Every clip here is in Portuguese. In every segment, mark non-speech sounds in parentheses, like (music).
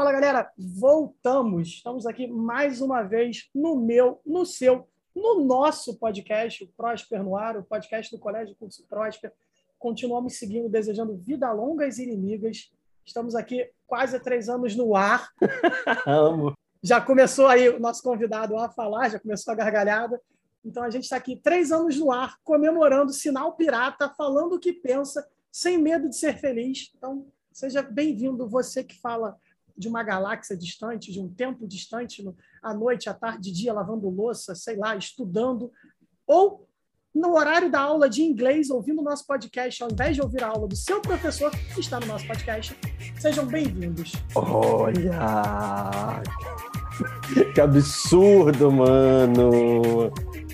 Fala galera, voltamos. Estamos aqui mais uma vez no meu, no seu, no nosso podcast, o Prósper no Ar, o podcast do Colégio Curso Prósper. Continuamos seguindo, desejando vida longas e inimigas. Estamos aqui quase três anos no ar. (laughs) Amo. Já começou aí o nosso convidado a falar, já começou a gargalhada. Então a gente está aqui três anos no ar, comemorando Sinal Pirata, falando o que pensa, sem medo de ser feliz. Então seja bem-vindo, você que fala de uma galáxia distante, de um tempo distante, no, à noite, à tarde, dia, lavando louça, sei lá, estudando, ou no horário da aula de inglês, ouvindo o nosso podcast, ao invés de ouvir a aula do seu professor, que está no nosso podcast. Sejam bem-vindos. Olha! Que absurdo, mano!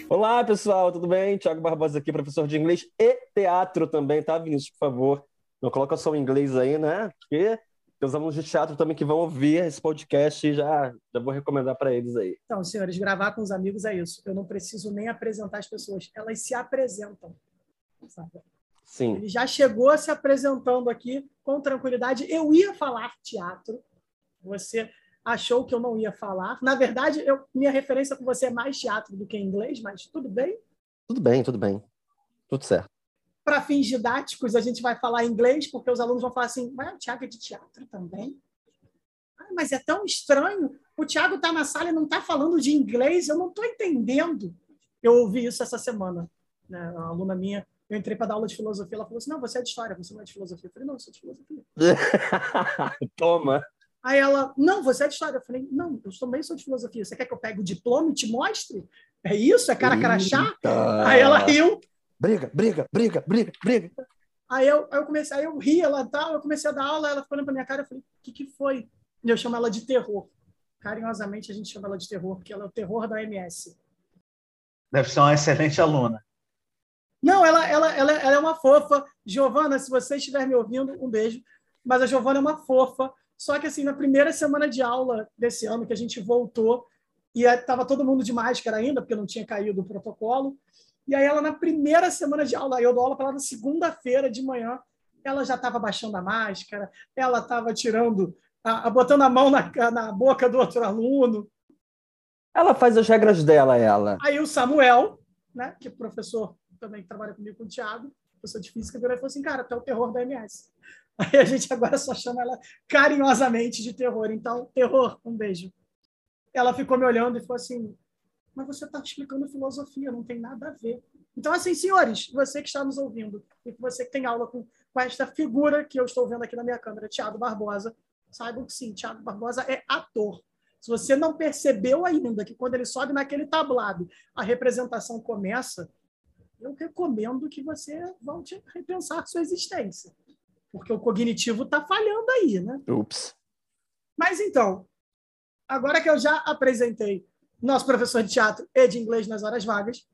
Olá, pessoal, tudo bem? Tiago Barbosa aqui, professor de inglês e teatro também, tá, Vinícius? Por favor, não coloca só o inglês aí, né? Porque tem os alunos de teatro também que vão ouvir esse podcast e já, já vou recomendar para eles aí. Então, senhores, gravar com os amigos é isso. Eu não preciso nem apresentar as pessoas, elas se apresentam. Sabe? Sim. Ele já chegou se apresentando aqui com tranquilidade. Eu ia falar teatro, você achou que eu não ia falar. Na verdade, eu, minha referência com você é mais teatro do que inglês, mas tudo bem? Tudo bem, tudo bem. Tudo certo para fins didáticos, a gente vai falar inglês, porque os alunos vão falar assim: mas o Tiago é de teatro também? Ah, mas é tão estranho. O Tiago está na sala e não está falando de inglês, eu não estou entendendo. Eu ouvi isso essa semana. Né? Uma aluna minha, eu entrei para dar aula de filosofia, ela falou assim: não, você é de história, você não é de filosofia. Eu falei: não, eu sou de filosofia. (laughs) Toma. Aí ela, não, você é de história. Eu falei, não, eu também sou de filosofia. Você quer que eu pegue o diploma e te mostre? É isso? É cara crachá? Aí ela riu briga, briga, briga, briga, briga. Aí eu, aí eu comecei, aí eu ri, ela tal, eu comecei a dar aula, ela ficou olhando pra minha cara, eu falei, o que, que foi? E eu chamo ela de terror. Carinhosamente a gente chama ela de terror, porque ela é o terror da MS. Deve ser uma excelente aluna. Não, ela, ela, ela, ela é uma fofa. Giovana, se você estiver me ouvindo, um beijo. Mas a Giovana é uma fofa. Só que, assim, na primeira semana de aula desse ano, que a gente voltou, e estava todo mundo de máscara ainda, porque não tinha caído o protocolo, e aí ela, na primeira semana de aula, eu dou aula para ela na segunda-feira de manhã, ela já estava baixando a máscara, ela estava tirando, a, a, botando a mão na, na boca do outro aluno. Ela faz as regras dela, ela. Aí o Samuel, né, que é professor também que trabalha comigo com o Thiago, professor de física, virou e falou assim, cara, tu é o terror da MS. (laughs) Aí a gente agora só chama ela carinhosamente de terror. Então, terror, um beijo. Ela ficou me olhando e falou assim, mas você está explicando filosofia, não tem nada a ver. Então, assim, senhores, você que está nos ouvindo e você que tem aula com, com esta figura que eu estou vendo aqui na minha câmera, Tiago Barbosa, saibam que sim, Tiago Barbosa é ator. Se você não percebeu ainda que quando ele sobe naquele tablado, a representação começa, eu recomendo que você volte a repensar sua existência. Porque o cognitivo está falhando aí, né? Ups. Mas então, agora que eu já apresentei nosso professor de teatro e de inglês nas horas vagas.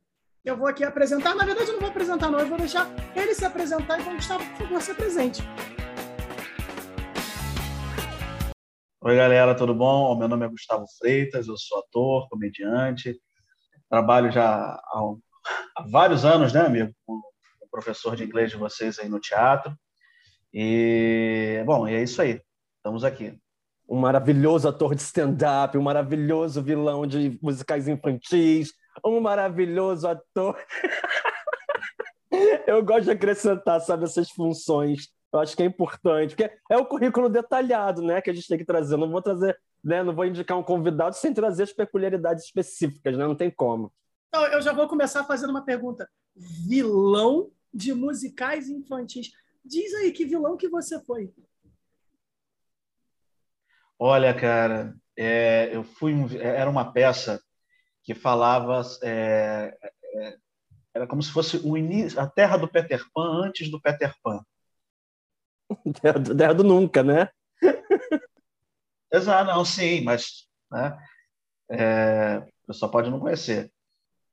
Eu vou aqui apresentar, na verdade eu não vou apresentar não, eu vou deixar ele se apresentar e vou Gustavo, por favor, se presente. Oi, galera, tudo bom? Meu nome é Gustavo Freitas, eu sou ator, comediante, trabalho já há, há vários anos, né, amigo, como professor de inglês de vocês aí no teatro. E, bom, e é isso aí, estamos aqui um maravilhoso ator de stand-up, um maravilhoso vilão de musicais infantis, um maravilhoso ator. (laughs) Eu gosto de acrescentar, sabe, essas funções. Eu acho que é importante, porque é o currículo detalhado, né, que a gente tem que trazer. Eu não vou trazer, né, não vou indicar um convidado sem trazer as peculiaridades específicas, né? Não tem como. Então, eu já vou começar fazendo uma pergunta. Vilão de musicais infantis. Diz aí que vilão que você foi. Olha, cara, é, eu fui um, era uma peça que falava é, é, era como se fosse o início, a Terra do Peter Pan antes do Peter Pan. (laughs) Terra do, terra do nunca, né? (laughs) Exato, não, sim, mas né, é, só pode não conhecer.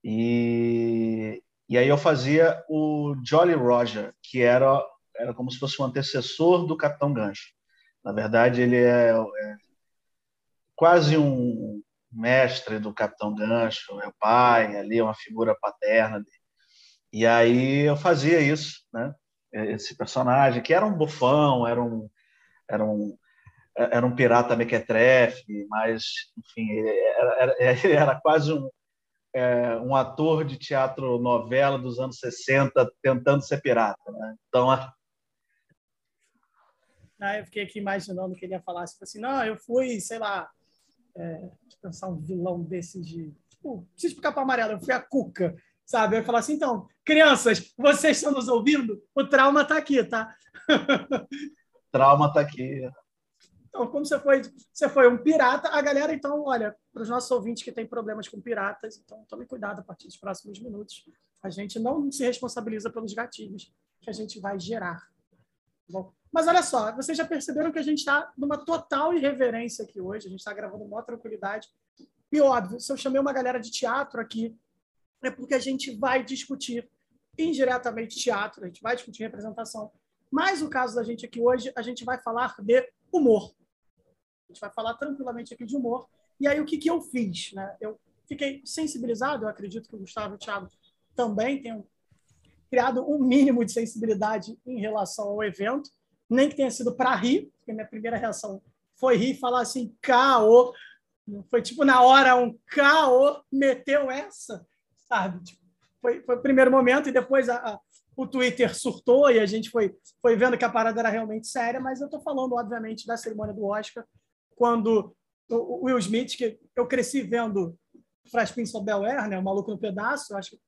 E, e aí eu fazia o Jolly Roger, que era, era como se fosse um antecessor do Capitão Gancho. Na verdade, ele é, é quase um mestre do Capitão Gancho, meu pai, ali uma figura paterna. E aí eu fazia isso, né? Esse personagem, que era um bufão, era um, era um, era um pirata mequetrefe, mas, enfim, era, era, (laughs) era quase um, é, um ator de teatro novela dos anos 60 tentando ser pirata. Né? Então, a... ah, eu fiquei aqui imaginando que ele ia falar tipo assim, não, eu fui, sei lá, é, pensar um vilão desses de, tipo, preciso ficar para amarelo, eu fui a Cuca, sabe? Eu ia falar assim, então, crianças, vocês estão nos ouvindo? O trauma está aqui, tá? (laughs) trauma está aqui. Então, como você foi, você foi um pirata, a galera, então, olha, para os nossos ouvintes que têm problemas com piratas, então tome cuidado a partir dos próximos minutos. A gente não se responsabiliza pelos gatilhos que a gente vai gerar. Tá bom, mas olha só, vocês já perceberam que a gente está numa total irreverência aqui hoje, a gente está gravando com maior tranquilidade. E óbvio, se eu chamei uma galera de teatro aqui, é porque a gente vai discutir indiretamente teatro, a gente vai discutir representação. Mas o caso da gente aqui hoje, a gente vai falar de humor. A gente vai falar tranquilamente aqui de humor. E aí, o que, que eu fiz? Né? Eu fiquei sensibilizado, eu acredito que o Gustavo e o Thiago também tenham criado um mínimo de sensibilidade em relação ao evento, nem que tenha sido para rir, porque minha primeira reação foi rir e falar assim, caô. Foi tipo na hora um caô, meteu essa, sabe? Tipo, foi, foi o primeiro momento e depois a, a, o Twitter surtou e a gente foi, foi vendo que a parada era realmente séria, mas eu estou falando, obviamente, da cerimônia do Oscar, quando o Will Smith, que eu cresci vendo Fresh Prince of Bel-Air, né, o Maluco no Pedaço, acho que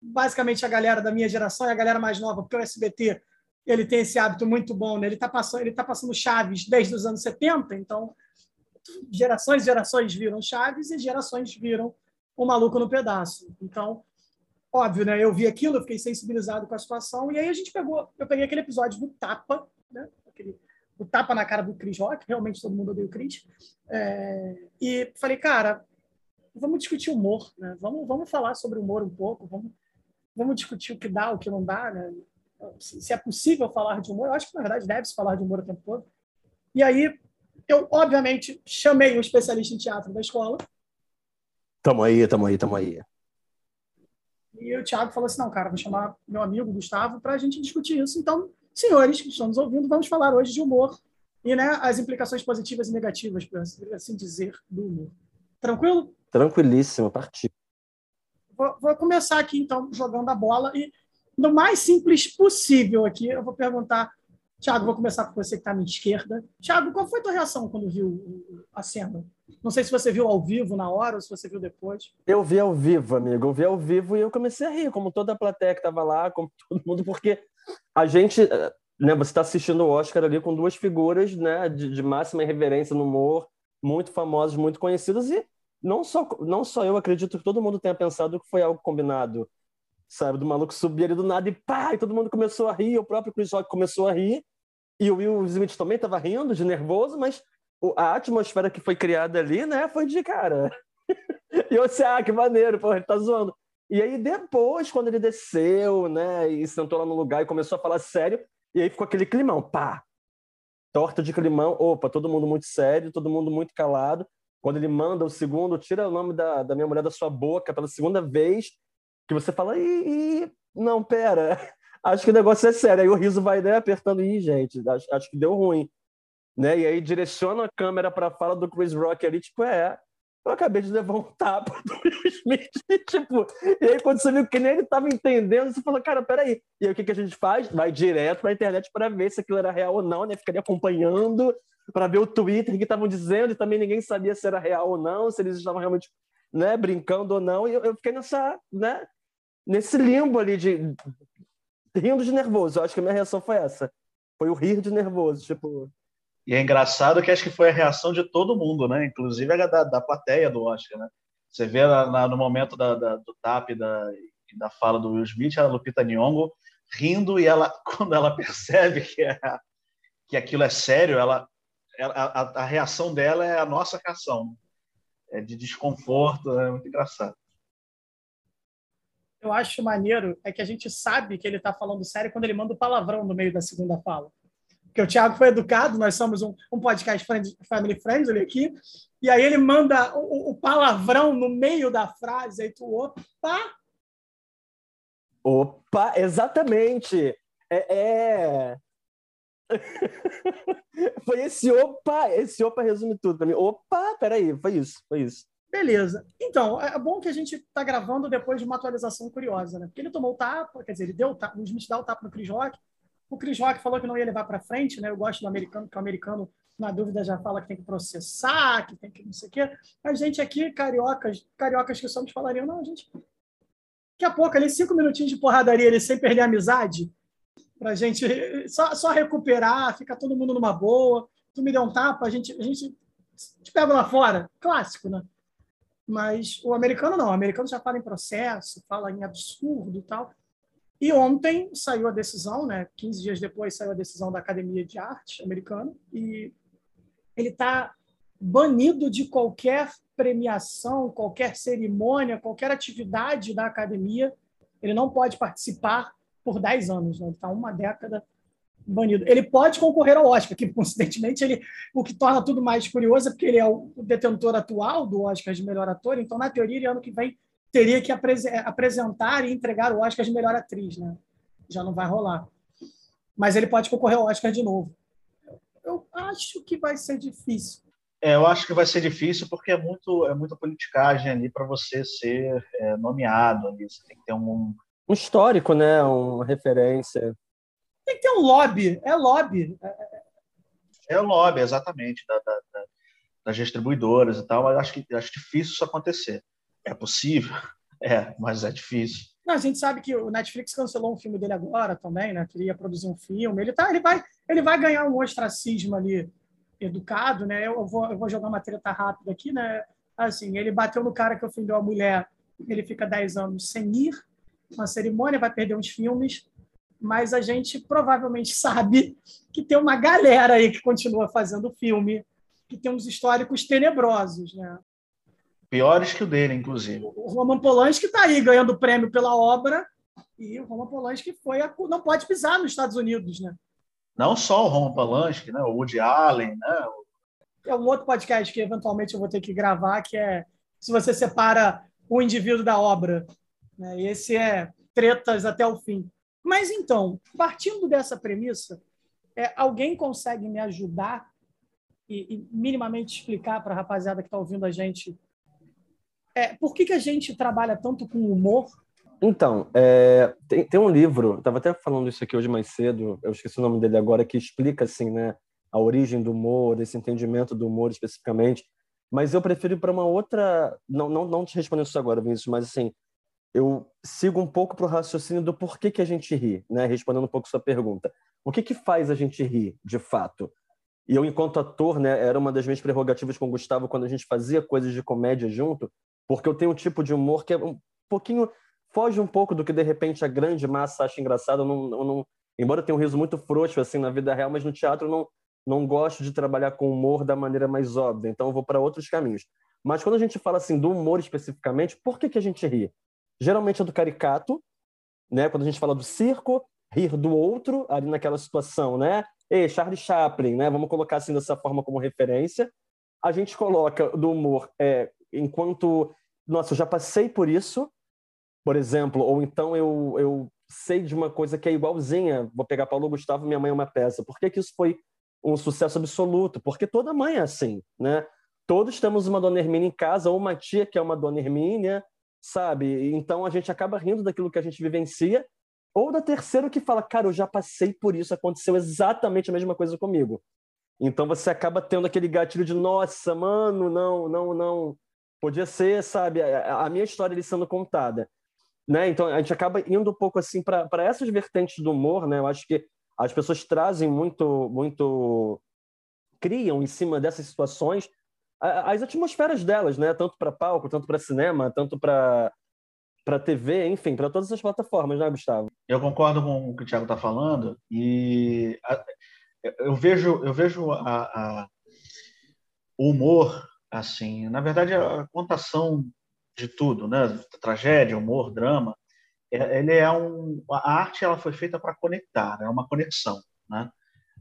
basicamente a galera da minha geração e a galera mais nova, porque o SBT ele tem esse hábito muito bom, né? ele está passando, ele tá passando Chaves desde os anos 70, então gerações e gerações viram Chaves e gerações viram o Maluco no Pedaço. Então, óbvio, né? Eu vi aquilo, eu fiquei sensibilizado com a situação, e aí a gente pegou, eu peguei aquele episódio do Tapa, né? Aquele o tapa na cara do Chris Rock, realmente todo mundo odeia o Chris. É, e falei, cara, vamos discutir humor, né? Vamos, vamos falar sobre humor um pouco, vamos, vamos discutir o que dá, o que não dá, né? Se, é possível falar de humor, eu acho que na verdade deve-se falar de humor o tempo todo. E aí, eu obviamente chamei um especialista em teatro da escola. Tamo aí, tamo aí, tamo aí. E o Thiago falou assim: não, cara, vou chamar meu amigo Gustavo para a gente discutir isso. Então, senhores que estão nos ouvindo, vamos falar hoje de humor e né, as implicações positivas e negativas, por assim dizer, do humor. Tranquilo? Tranquilíssimo, partiu. Vou, vou, começar aqui, então, jogando a bola e, no mais simples possível aqui, eu vou perguntar. Tiago, vou começar com você que está à minha esquerda. Tiago, qual foi a tua reação quando viu a cena? Não sei se você viu ao vivo na hora ou se você viu depois. Eu vi ao vivo, amigo. Eu vi ao vivo e eu comecei a rir, como toda a plateia que estava lá, como (laughs) todo mundo, porque a gente, né, você está assistindo o Oscar ali com duas figuras, né, de, de máxima reverência no humor, muito famosas, muito conhecidas e não só não só eu acredito que todo mundo tenha pensado que foi algo combinado, sabe, do maluco subir ali do nada e pá, e todo mundo começou a rir, o próprio Chris Rock começou a rir e o Will Smith também estava rindo de nervoso, mas a atmosfera que foi criada ali, né, foi de cara. (laughs) e eu sei, ah, que maneiro, pô, ele tá zoando. E aí depois, quando ele desceu, né, e sentou lá no lugar e começou a falar sério, e aí ficou aquele climão, pá, torta de climão, opa, todo mundo muito sério, todo mundo muito calado. Quando ele manda o segundo, tira o nome da, da minha mulher da sua boca pela segunda vez, que você fala, ih, não, pera, (laughs) acho que o negócio é sério. Aí o riso vai né, apertando, ih, gente, acho, acho que deu ruim. Né? E aí direciona a câmera para a fala do Chris Rock ali, tipo, é, eu acabei de levar um tapa do Will Smith, (laughs) tipo, e aí quando você viu que nem ele estava entendendo, você falou, cara, peraí, e aí o que, que a gente faz? Vai direto para a internet para ver se aquilo era real ou não, né, ficaria acompanhando, para ver o Twitter que estavam dizendo, e também ninguém sabia se era real ou não, se eles estavam realmente, né, brincando ou não, e eu, eu fiquei nessa, né, nesse limbo ali de rindo de nervoso, eu acho que a minha reação foi essa, foi o rir de nervoso, tipo... E é engraçado que acho que foi a reação de todo mundo, né? Inclusive a da, da plateia do Oscar, né? Você vê na, na, no momento da, da, do tap da, da fala do Will Smith, a Lupita Nyong'o rindo e ela, (laughs) quando ela percebe que, é, que aquilo é sério, ela, a, a, reação dela é a nossa reação, é de desconforto, é muito engraçado. Eu acho maneiro é que a gente sabe que ele está falando sério quando ele manda o palavrão no meio da segunda fala porque o Thiago foi educado, nós somos um, um podcast friend, family friendly aqui, e aí ele manda o, o, palavrão no meio da frase, aí tu, opa! Opa, exatamente! É, é, (laughs) foi esse opa, esse opa resume tudo para mim. Opa, peraí, foi isso, foi isso. Beleza. Então, é bom que a gente está gravando depois de uma atualização curiosa, né? Porque ele tomou o tapa, quer dizer, ele deu o tapa, o Smith dá o tapa no Chris Rock. O Chris Rock falou que não ia levar para frente, né? Eu gosto do americano, porque o americano, na dúvida, já fala que tem que processar, que tem que não sei o quê. A gente aqui, cariocas, cariocas que somos, falariam, não, a gente. Daqui a pouco, ali, cinco minutinhos de porradaria, ele sem perder a amizade, para a gente só, só recuperar, ficar todo mundo numa boa. Tu me deu um tapa, a gente, a gente te pega lá fora. Clássico, né? Mas o americano não, o americano já fala em processo, fala em absurdo e tal. E ontem saiu a decisão, né? 15 dias depois saiu a decisão da Academia de Arte americana e ele está banido de qualquer premiação, qualquer cerimônia, qualquer atividade da academia. Ele não pode participar por 10 anos, né? Ele está uma década banido. Ele pode concorrer ao Oscar, que (laughs) coincidentemente ele, o que torna tudo mais curioso é porque ele é o detentor atual do Oscar de melhor ator, então na teoria ele ano que vem teria que apresentar e entregar o Oscar de melhor atriz, né? Já não vai rolar. Mas ele pode concorrer ao Oscar de novo. Eu acho que vai ser difícil. É, eu acho que vai ser difícil porque é muito é muita politicagem ali para você ser é, nomeado ali. Você tem que ter um um histórico, né? Uma referência. Tem que ter um lobby, é lobby. É o lobby, exatamente, da, da, da, das distribuidoras e tal, mas acho que acho difícil isso acontecer. É possível? (laughs) É, mas é difícil. Não, a gente sabe que o Netflix cancelou um filme dele agora também, né? Queria produzir um filme. Ele, tá, ele, vai, ele vai ganhar um ostracismo ali educado, né? Eu vou, eu vou jogar uma treta rápida aqui, né? Assim, ele bateu no cara que ofendeu a mulher, ele fica 10 anos sem ir na cerimônia, vai perder uns filmes mas a gente provavelmente (laughs) sabe que tem uma galera aí que continua fazendo filme, que tem uns históricos tenebrosos, né? Piores que o dele, inclusive. O Roman Polanski está aí ganhando prêmio pela obra e o Roman Polanski foi a... não pode pisar nos Estados Unidos, né? Não só o Roman Polanski, né? O Woody Allen, né? É um outro podcast que eventualmente eu vou ter que gravar, que é se você separa o indivíduo da obra. Né? Esse é tretas até o fim. Mas então, partindo dessa premissa, é, alguém consegue me ajudar e, e minimamente explicar para a rapaziada que está ouvindo a gente é, por que, que a gente trabalha tanto com humor? Então, é, tem, tem, um livro, estava até falando isso aqui hoje mais cedo, eu esqueci o nome dele agora, que explica assim, né, a origem do humor, esse entendimento do humor especificamente. Mas eu prefiro ir para uma outra. Não, não, não te respondendo isso agora, Vinícius, mas assim, eu sigo um pouco para o raciocínio do porquê que a gente ri, né? respondendo um pouco sua pergunta. O que, que faz a gente rir, de fato? E eu, enquanto ator, né, era uma das minhas prerrogativas com o Gustavo quando a gente fazia coisas de comédia junto, porque eu tenho um tipo de humor que é um pouquinho foge um pouco do que de repente a grande massa acha engraçado. Eu não, eu não, embora eu tenha um riso muito frouxo assim na vida real, mas no teatro eu não não gosto de trabalhar com humor da maneira mais óbvia. Então eu vou para outros caminhos. Mas quando a gente fala assim do humor especificamente, por que que a gente ri? Geralmente é do caricato, né? Quando a gente fala do circo, rir do outro, ali naquela situação, né? E Charlie Chaplin, né? Vamos colocar assim dessa forma como referência. A gente coloca do humor é, enquanto, nossa, eu já passei por isso, por exemplo, ou então eu, eu sei de uma coisa que é igualzinha. Vou pegar Paulo Gustavo, minha mãe é uma peça. Por que, que isso foi um sucesso absoluto? Porque toda mãe é assim, né? Todos temos uma dona Hermínia em casa, ou uma tia que é uma dona Hermínia, sabe? Então a gente acaba rindo daquilo que a gente vivencia, ou da terceira que fala, cara, eu já passei por isso, aconteceu exatamente a mesma coisa comigo. Então você acaba tendo aquele gatilho de, nossa, mano, não, não, não. Podia ser, sabe, a minha história ali sendo contada. Né? Então a gente acaba indo um pouco assim para essas vertentes do humor, né? Eu acho que as pessoas trazem muito, muito, criam em cima dessas situações as atmosferas delas, né? Tanto para palco, tanto para cinema, tanto para para TV, enfim, para todas as plataformas, né, Gustavo? Eu concordo com o que o Thiago está falando e a, eu vejo eu vejo a, a, o humor assim, na verdade a contação de tudo, né? Tragédia, humor, drama, é, ele é um a arte ela foi feita para conectar, é né? uma conexão, né?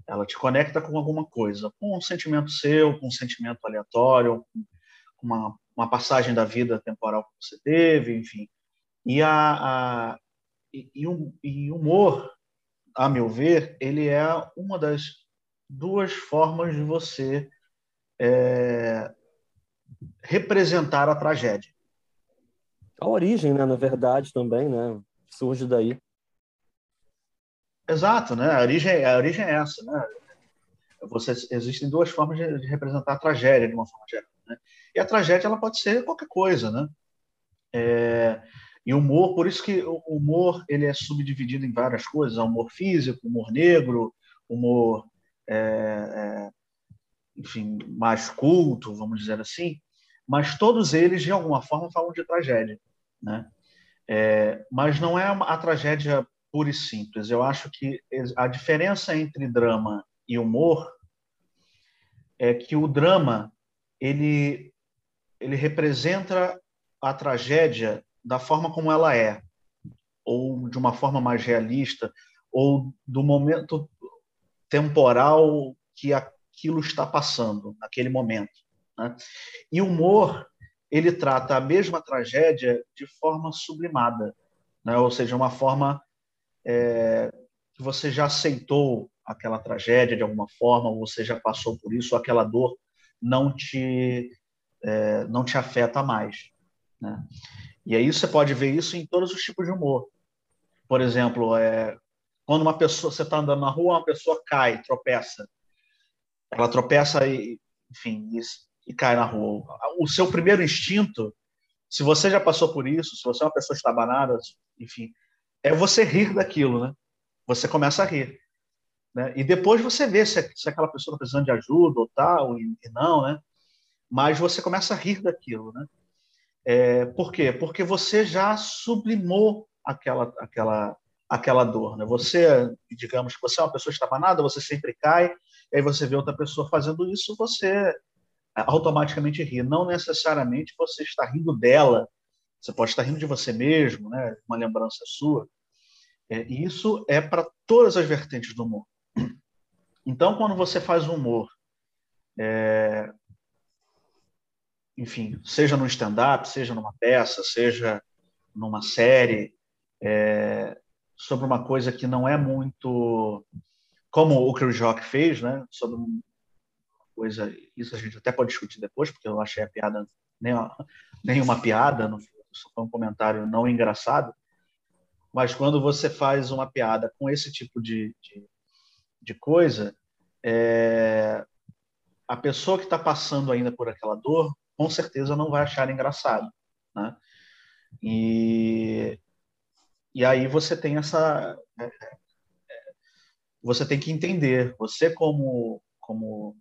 Ela te conecta com alguma coisa, com um sentimento seu, com um sentimento aleatório, com uma, uma passagem da vida temporal que você teve, enfim. E, a, a e, e, um, e humor, a meu ver, ele é uma das duas formas de você é, representar a tragédia. A origem, né, na verdade, também, né, surge daí. Exato, né? A origem, a origem é essa, né? Você, existem duas formas de, de, representar a tragédia de uma forma geral, né? E a tragédia ela pode ser qualquer coisa, né? É, e humor, por isso que o humor ele é subdividido em várias coisas: humor físico, humor negro, humor, é, é, enfim, mais culto, vamos dizer assim. Mas todos eles de alguma forma falam de tragédia, né? É, mas não é a tragédia pura e simples. Eu acho que a diferença entre drama e humor é que o drama ele ele representa a tragédia da forma como ela é, ou de uma forma mais realista, ou do momento temporal que aquilo está passando naquele momento. Né? E o humor ele trata a mesma tragédia de forma sublimada, né? ou seja, uma forma é, que você já aceitou aquela tragédia de alguma forma, ou você já passou por isso, aquela dor não te é, não te afeta mais. Né? E aí você pode ver isso em todos os tipos de humor. Por exemplo, é, quando uma pessoa você está andando na rua, uma pessoa cai, tropeça, ela tropeça e, enfim, e, e cai na rua. O seu primeiro instinto, se você já passou por isso, se você é uma pessoa estabanada, enfim, é você rir daquilo, né? Você começa a rir. Né? E depois você vê se, se aquela pessoa está precisando de ajuda ou tal, e, e, não, né? Mas você começa a rir daquilo, né? É, por quê? Porque você já sublimou aquela, aquela, aquela dor, né? Você, digamos que você é uma pessoa estabanada, você sempre cai, e aí você vê outra pessoa fazendo isso, você automaticamente ri. Não necessariamente você está rindo dela, você pode estar rindo de você mesmo, né? Uma lembrança sua. É, e isso é para todas as vertentes do humor. Então, quando você faz humor, é, enfim, seja no stand-up, seja numa peça, seja numa série, é, sobre uma coisa que não é muito como o Chris Rock fez, né? Sobre uma coisa, isso a gente até pode discutir depois, porque eu achei a piada nem, (laughs) nem uma piada, não foi um comentário não engraçado, mas quando você faz uma piada com esse tipo de, de, de coisa, é, a pessoa que está passando ainda por aquela dor, com certeza não vai achar engraçado, né? E, e aí você tem essa, é, é, você tem que entender, você como como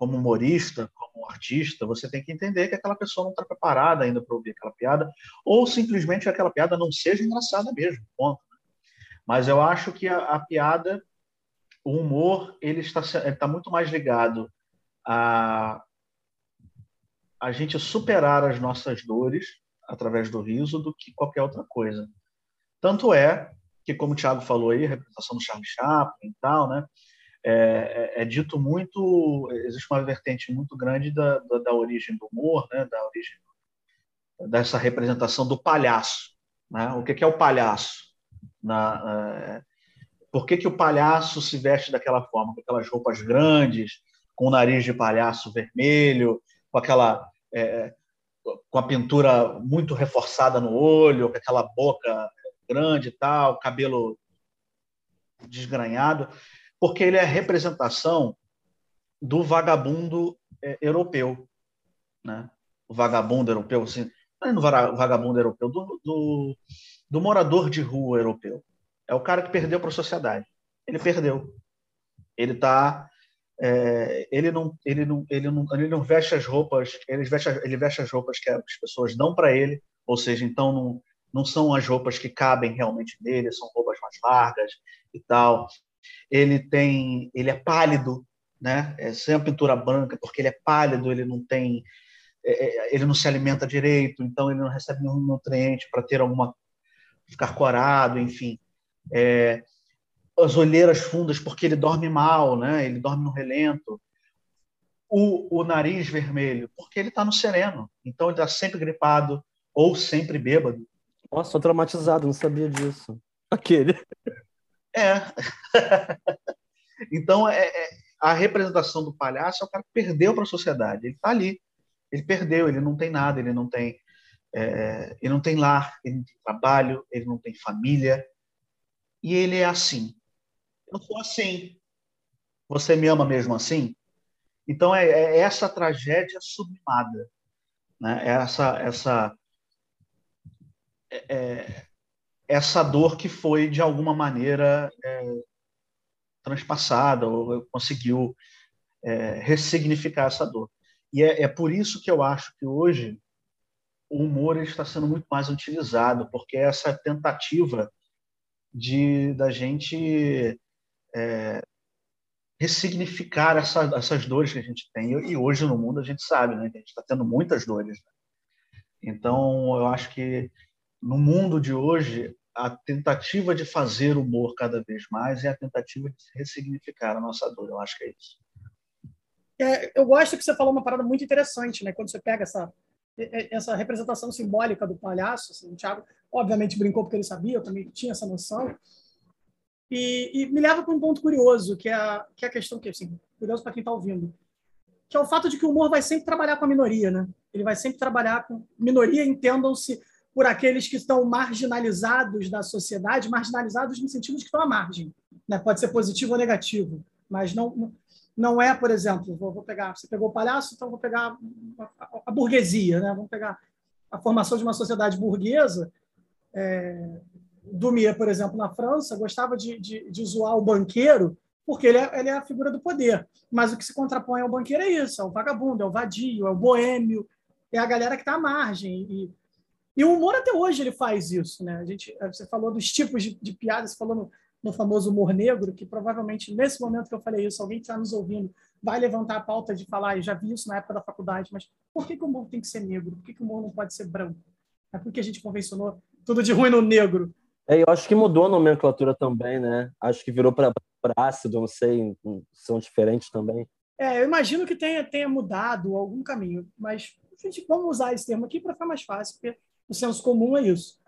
como humorista, como artista, você tem que entender que aquela pessoa não está preparada ainda para ouvir aquela piada, ou simplesmente aquela piada não seja engraçada mesmo, ponto. Né? Mas eu acho que a, a piada, o humor, ele está, está muito mais ligado a a gente superar as nossas dores através do riso do que qualquer outra coisa. Tanto é que, como o Thiago falou aí, a representação do Charlie Chaplin e tal, né? É, é, é, dito muito, existe uma vertente muito grande da, da, da, origem do humor, né, da origem dessa representação do palhaço. Né? O que, é o palhaço? Na, é, por que, que o palhaço se veste daquela forma, com aquelas roupas grandes, com o nariz de palhaço vermelho, com aquela é, com a pintura muito reforçada no olho, com aquela boca grande e tal, cabelo desgranhado porque ele é a representação do vagabundo é, europeu, né? O vagabundo europeu, assim, não é vagabundo europeu, do, do, do morador de rua europeu. É o cara que perdeu para a sociedade. Ele perdeu. Ele tá é, ele não ele não ele não ele não veste as roupas ele veste ele veste as roupas que as pessoas dão para ele ou seja então não não são as roupas que cabem realmente nele são roupas mais largas e tal ele tem, ele é pálido, né? É sem a pintura branca, porque ele é pálido, ele não tem, é, é, ele não se alimenta direito, então ele não recebe nenhum nutriente para ter alguma ficar corado, enfim. É, as olheiras fundas, porque ele dorme mal, né? Ele dorme no relento. O, o nariz vermelho, porque ele está no sereno, então ele está sempre gripado ou sempre bêbado. Nossa, tô traumatizado, não sabia disso. Aquele. É. (laughs) então, é, é, a representação do palhaço é o cara que perdeu para a sociedade. Ele está ali. Ele perdeu, ele não tem nada, ele não tem, é, ele não tem lar, ele não tem trabalho, ele não tem família. E ele é assim. Eu sou assim. Você me ama mesmo assim? Então, é, é essa tragédia sublimada. Né? É essa, essa, é, é, essa dor que foi, de alguma maneira, é, transpassada, ou conseguiu é, ressignificar essa dor. E é, é, por isso que eu acho que hoje o humor está sendo muito mais utilizado, porque essa tentativa de da gente é, ressignificar essa, essas dores que a gente tem. E hoje no mundo a gente sabe né, que a gente está tendo muitas dores. Né? Então, eu acho que no mundo de hoje, a tentativa de fazer humor cada vez mais é a tentativa de ressignificar a nossa dor. Eu acho que é isso. É, eu gosto que você falou uma parada muito interessante, né? Quando você pega essa essa representação simbólica do palhaço, assim, o Thiago obviamente brincou porque ele sabia, eu também tinha essa noção, e, e me leva para um ponto curioso, que é a, que é a questão que, assim, curioso para quem está ouvindo, que é o fato de que o humor vai sempre trabalhar com a minoria, né? Ele vai sempre trabalhar com minoria, entendam-se por aqueles que estão marginalizados da sociedade, marginalizados no sentido de que estão à margem, né? Pode ser positivo ou negativo, mas não não é, por exemplo, vou, vou pegar, você pegou o palhaço, então vou pegar a, a, a, burguesia, né? Vamos pegar a formação de uma sociedade burguesa. É, Dumier, por exemplo, na França, gostava de, de, de zoar o banqueiro porque ele é, ele é, a figura do poder. Mas o que se contrapõe ao banqueiro é isso: é o vagabundo, é o vadio, é o boêmio, é a galera que está à margem. E, e, o humor até hoje ele faz isso. Né? A gente, você falou dos tipos de, de piadas, você falou no, no, famoso humor negro, que provavelmente nesse momento que eu falei isso, alguém que está nos ouvindo vai levantar a pauta de falar, e já vi isso na época da faculdade, mas por que, que o humor tem que ser negro? Por que, que o humor não pode ser branco? É porque a gente convencionou tudo de ruim no negro. É, eu acho que mudou a nomenclatura também, né? Acho que virou para ácido, não sei, são diferentes também. É, eu imagino que tenha, tenha mudado algum caminho, mas a gente vamos usar esse termo aqui para ficar mais fácil, porque o senso comum é isso.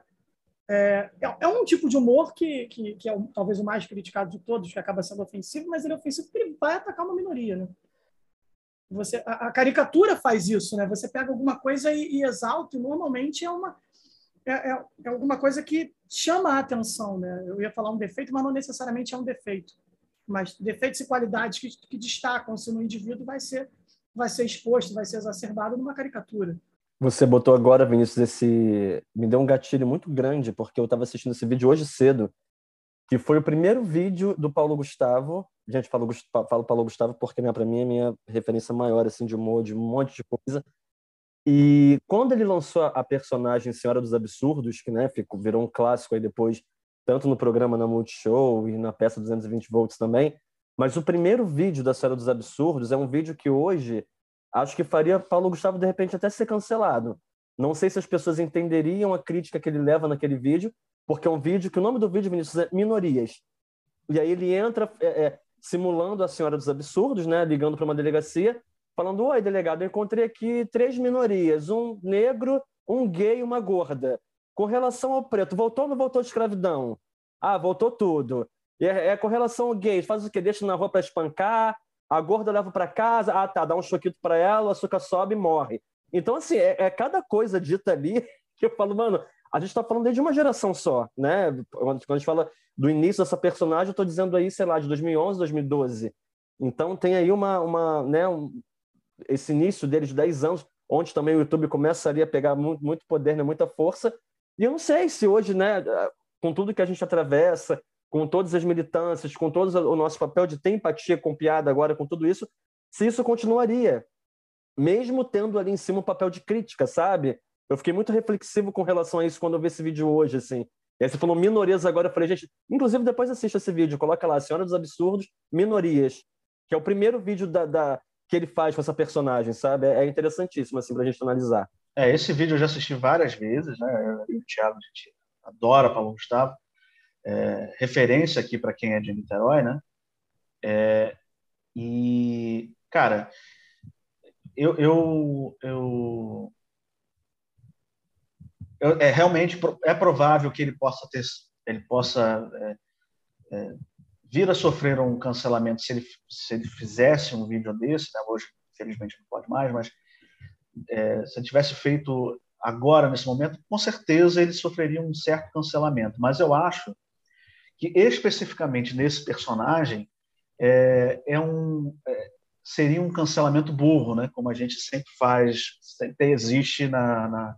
É, é, é um tipo de humor que, que, que é o, talvez o mais criticado de todos, que acaba sendo ofensivo, mas ele é ofensivo porque ele vai atacar uma minoria, né? Você, a, a caricatura faz isso, né? Você pega alguma coisa e, e exalta, e normalmente é uma é, é, é, alguma coisa que chama a atenção, né? Eu ia falar um defeito, mas não necessariamente é um defeito. Mas defeitos e qualidades que, que destacam-se no indivíduo vai ser, vai ser exposto, vai ser exacerbado numa caricatura. Você botou agora, Vinícius, esse. Me deu um gatilho muito grande, porque eu estava assistindo esse vídeo hoje cedo, que foi o primeiro vídeo do Paulo Gustavo. Gente, falo, falo Paulo Gustavo porque para mim é a minha referência maior assim, de humor, de um monte de coisa. E quando ele lançou a personagem Senhora dos Absurdos, que né, ficou, virou um clássico aí depois, tanto no programa na Multishow e na peça 220 volts também, mas o primeiro vídeo da Senhora dos Absurdos é um vídeo que hoje acho que faria Paulo Gustavo de repente até ser cancelado. Não sei se as pessoas entenderiam a crítica que ele leva naquele vídeo, porque é um vídeo que o nome do vídeo, Vinícius, é Minorias. E aí ele entra é, é, simulando a Senhora dos Absurdos, né, ligando para uma delegacia, falando: Oi, delegado, eu encontrei aqui três minorias: um negro, um gay e uma gorda. Com relação ao preto, voltou ou não voltou de escravidão? Ah, voltou tudo. É, é com relação ao gay, faz o quê? Deixa na rua para espancar, a gorda leva para casa, ah, tá, dá um choquito para ela, o açúcar sobe e morre. Então, assim, é, é, cada coisa dita ali (laughs) que eu falo, mano, a gente está falando desde uma geração só, né? Quando a gente fala do início dessa personagem, eu estou dizendo aí, sei lá, de 2011, 2012. Então, tem aí uma, uma né, um, esse início dele de 10 anos, onde também o YouTube começaria a pegar muito, muito poder, né, muita força. E eu não sei se hoje, né, com tudo que a gente atravessa, com todas as militâncias, com todo o nosso papel de ter empatia com piada agora, com tudo isso, se isso continuaria, mesmo tendo ali em cima um papel de crítica, sabe? Eu fiquei muito reflexivo com relação a isso quando eu vi esse vídeo hoje, assim. E aí você falou minorias agora, eu falei, gente, inclusive depois assista esse vídeo, coloca lá, Senhora dos Absurdos, Minorias, que é o primeiro vídeo da, da que ele faz com essa personagem, sabe? É, é interessantíssimo, assim, pra gente analisar. É, esse vídeo eu já assisti várias vezes, né? Eu o Thiago, a gente adora Paulo Gustavo. É, referência aqui para quem é de Niterói, né? É, e, cara, eu, eu, eu, é realmente é provável que ele possa ter, ele possa é, é, vir a sofrer um cancelamento se ele, se ele fizesse um vídeo desse, né? hoje, felizmente, não pode mais, mas é, se ele tivesse feito agora, nesse momento, com certeza ele sofreria um certo cancelamento. Mas eu acho que, especificamente nesse personagem, é, é um, é, seria um cancelamento burro, né? como a gente sempre faz, sempre existe na, na,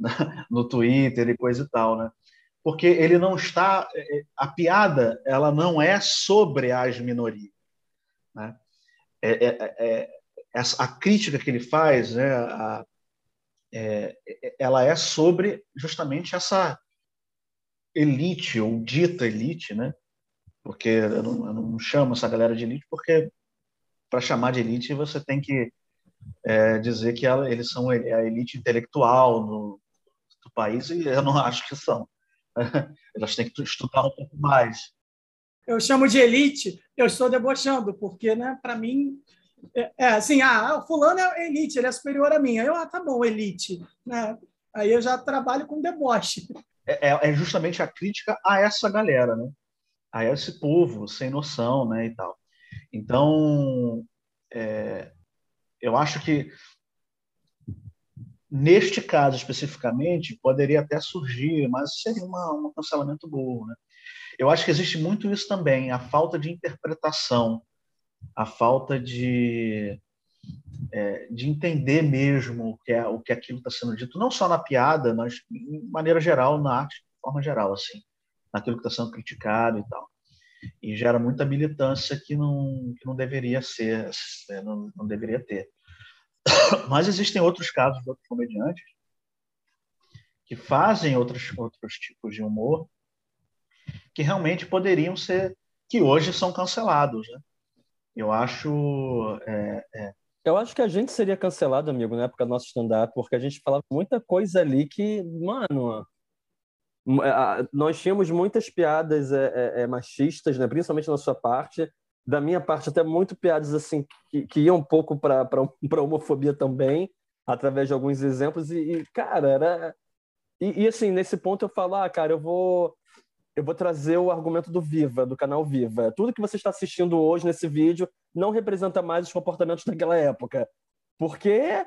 na, no Twitter e coisa e tal. Né? Porque ele não está. É, a piada ela não é sobre as minorias. Né? É, é, é, a crítica que ele faz, né, a, é, ela é sobre justamente essa elite, ou dita elite, né? porque eu não, eu não chamo essa galera de elite, porque para chamar de elite você tem que é, dizer que ela, eles são a elite intelectual do, do, país, e eu não (laughs) acho que são. (laughs) Elas têm que estudar um pouco mais. Eu chamo de elite, eu estou debochando, porque, né, para mim, é, é, assim, ah, o fulano é elite, ele é superior a mim. Aí eu, ah, tá bom, elite. Né? Aí eu já trabalho com deboche. É, é, é justamente a crítica a essa galera, né? A esse povo sem noção, né, e tal. Então, é, eu acho que neste caso especificamente poderia até surgir, mas seria uma, um cancelamento burro, né? Eu acho que existe muito isso também, a falta de interpretação a falta de, é, de entender mesmo o que, é, o que aquilo está sendo dito, não só na piada, mas de maneira geral, na arte, de forma geral, assim, naquilo que está sendo criticado e tal. E gera muita militância que não, que não deveria ser, é, não, não deveria ter. (coughs) Mas existem outros casos de outros comediantes que fazem outros, outros tipos de humor que realmente poderiam ser, que hoje são cancelados, né? Eu acho. É, é... Eu acho que a gente seria cancelado, amigo, na época do nosso stand-up, porque a gente falava muita coisa ali que, mano. Nós tínhamos muitas piadas é, é, é, machistas, né? principalmente na sua parte. Da minha parte, até muito piadas assim que, que iam um pouco para (laughs) homofobia também, através de alguns exemplos. E, e cara, era. E, e, assim, nesse ponto eu falo, ah, cara, eu vou eu vou trazer o argumento do Viva, do canal Viva. Tudo que você está assistindo hoje nesse vídeo não representa mais os comportamentos daquela época. Porque,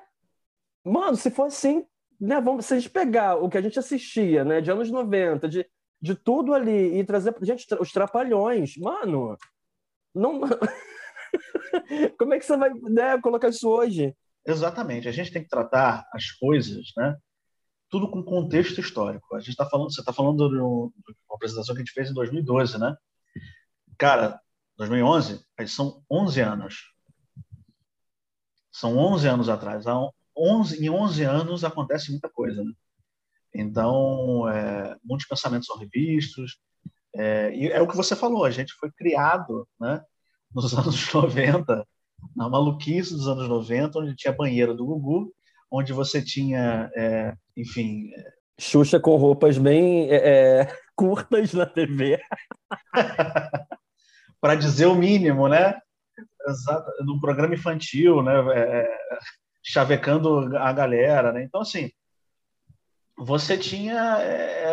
mano, se for assim, né, vamos, se a gente pegar o que a gente assistia, né, de anos 90, de, de tudo ali, e trazer. Gente, os trapalhões, mano, não. (laughs) Como é que você vai né, colocar isso hoje? Exatamente. A gente tem que tratar as coisas, né? Tudo com contexto histórico. A gente está falando, você está falando de uma apresentação que a gente fez em 2012, né? Cara, 2011, aí são 11 anos. São 11 anos atrás. Há 11, em 11 anos acontece muita coisa, né? Então, é, muitos pensamentos são revistos. É, e é o que você falou, a gente foi criado né, nos (laughs) anos 90, na maluquice dos anos 90, onde tinha banheiro do Gugu, onde você tinha, é, enfim. É, Xuxa com roupas bem é, é (laughs) curtas na TV. (laughs) Para dizer o mínimo, né? Exato, num programa infantil, né? É, chavecando a galera, né? Então, assim, você tinha.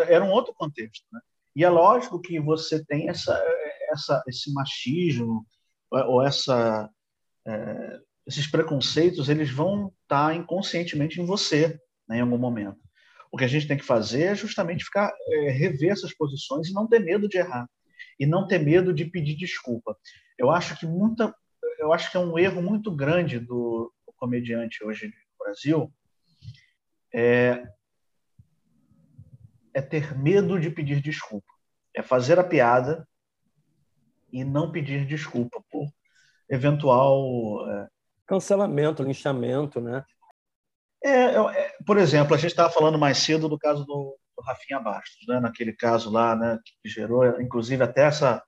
Era um outro contexto, né? E é lógico que você tem essa, essa, esse machismo ou essa é, esses preconceitos eles vão estar inconscientemente em você né, em algum momento. O que a gente tem que fazer é justamente ficar é, rever essas posições e não ter medo de errar e não ter medo de pedir desculpa. Eu acho que muita, eu acho que é um erro muito grande do, do comediante hoje no Brasil é, é ter medo de pedir desculpa, é fazer a piada e não pedir desculpa por eventual é, cancelamento, linchamento, né? É, é, por exemplo, a gente estava falando mais cedo do caso do, do Rafinha Bastos, né? naquele caso lá, né? que gerou, inclusive, até essa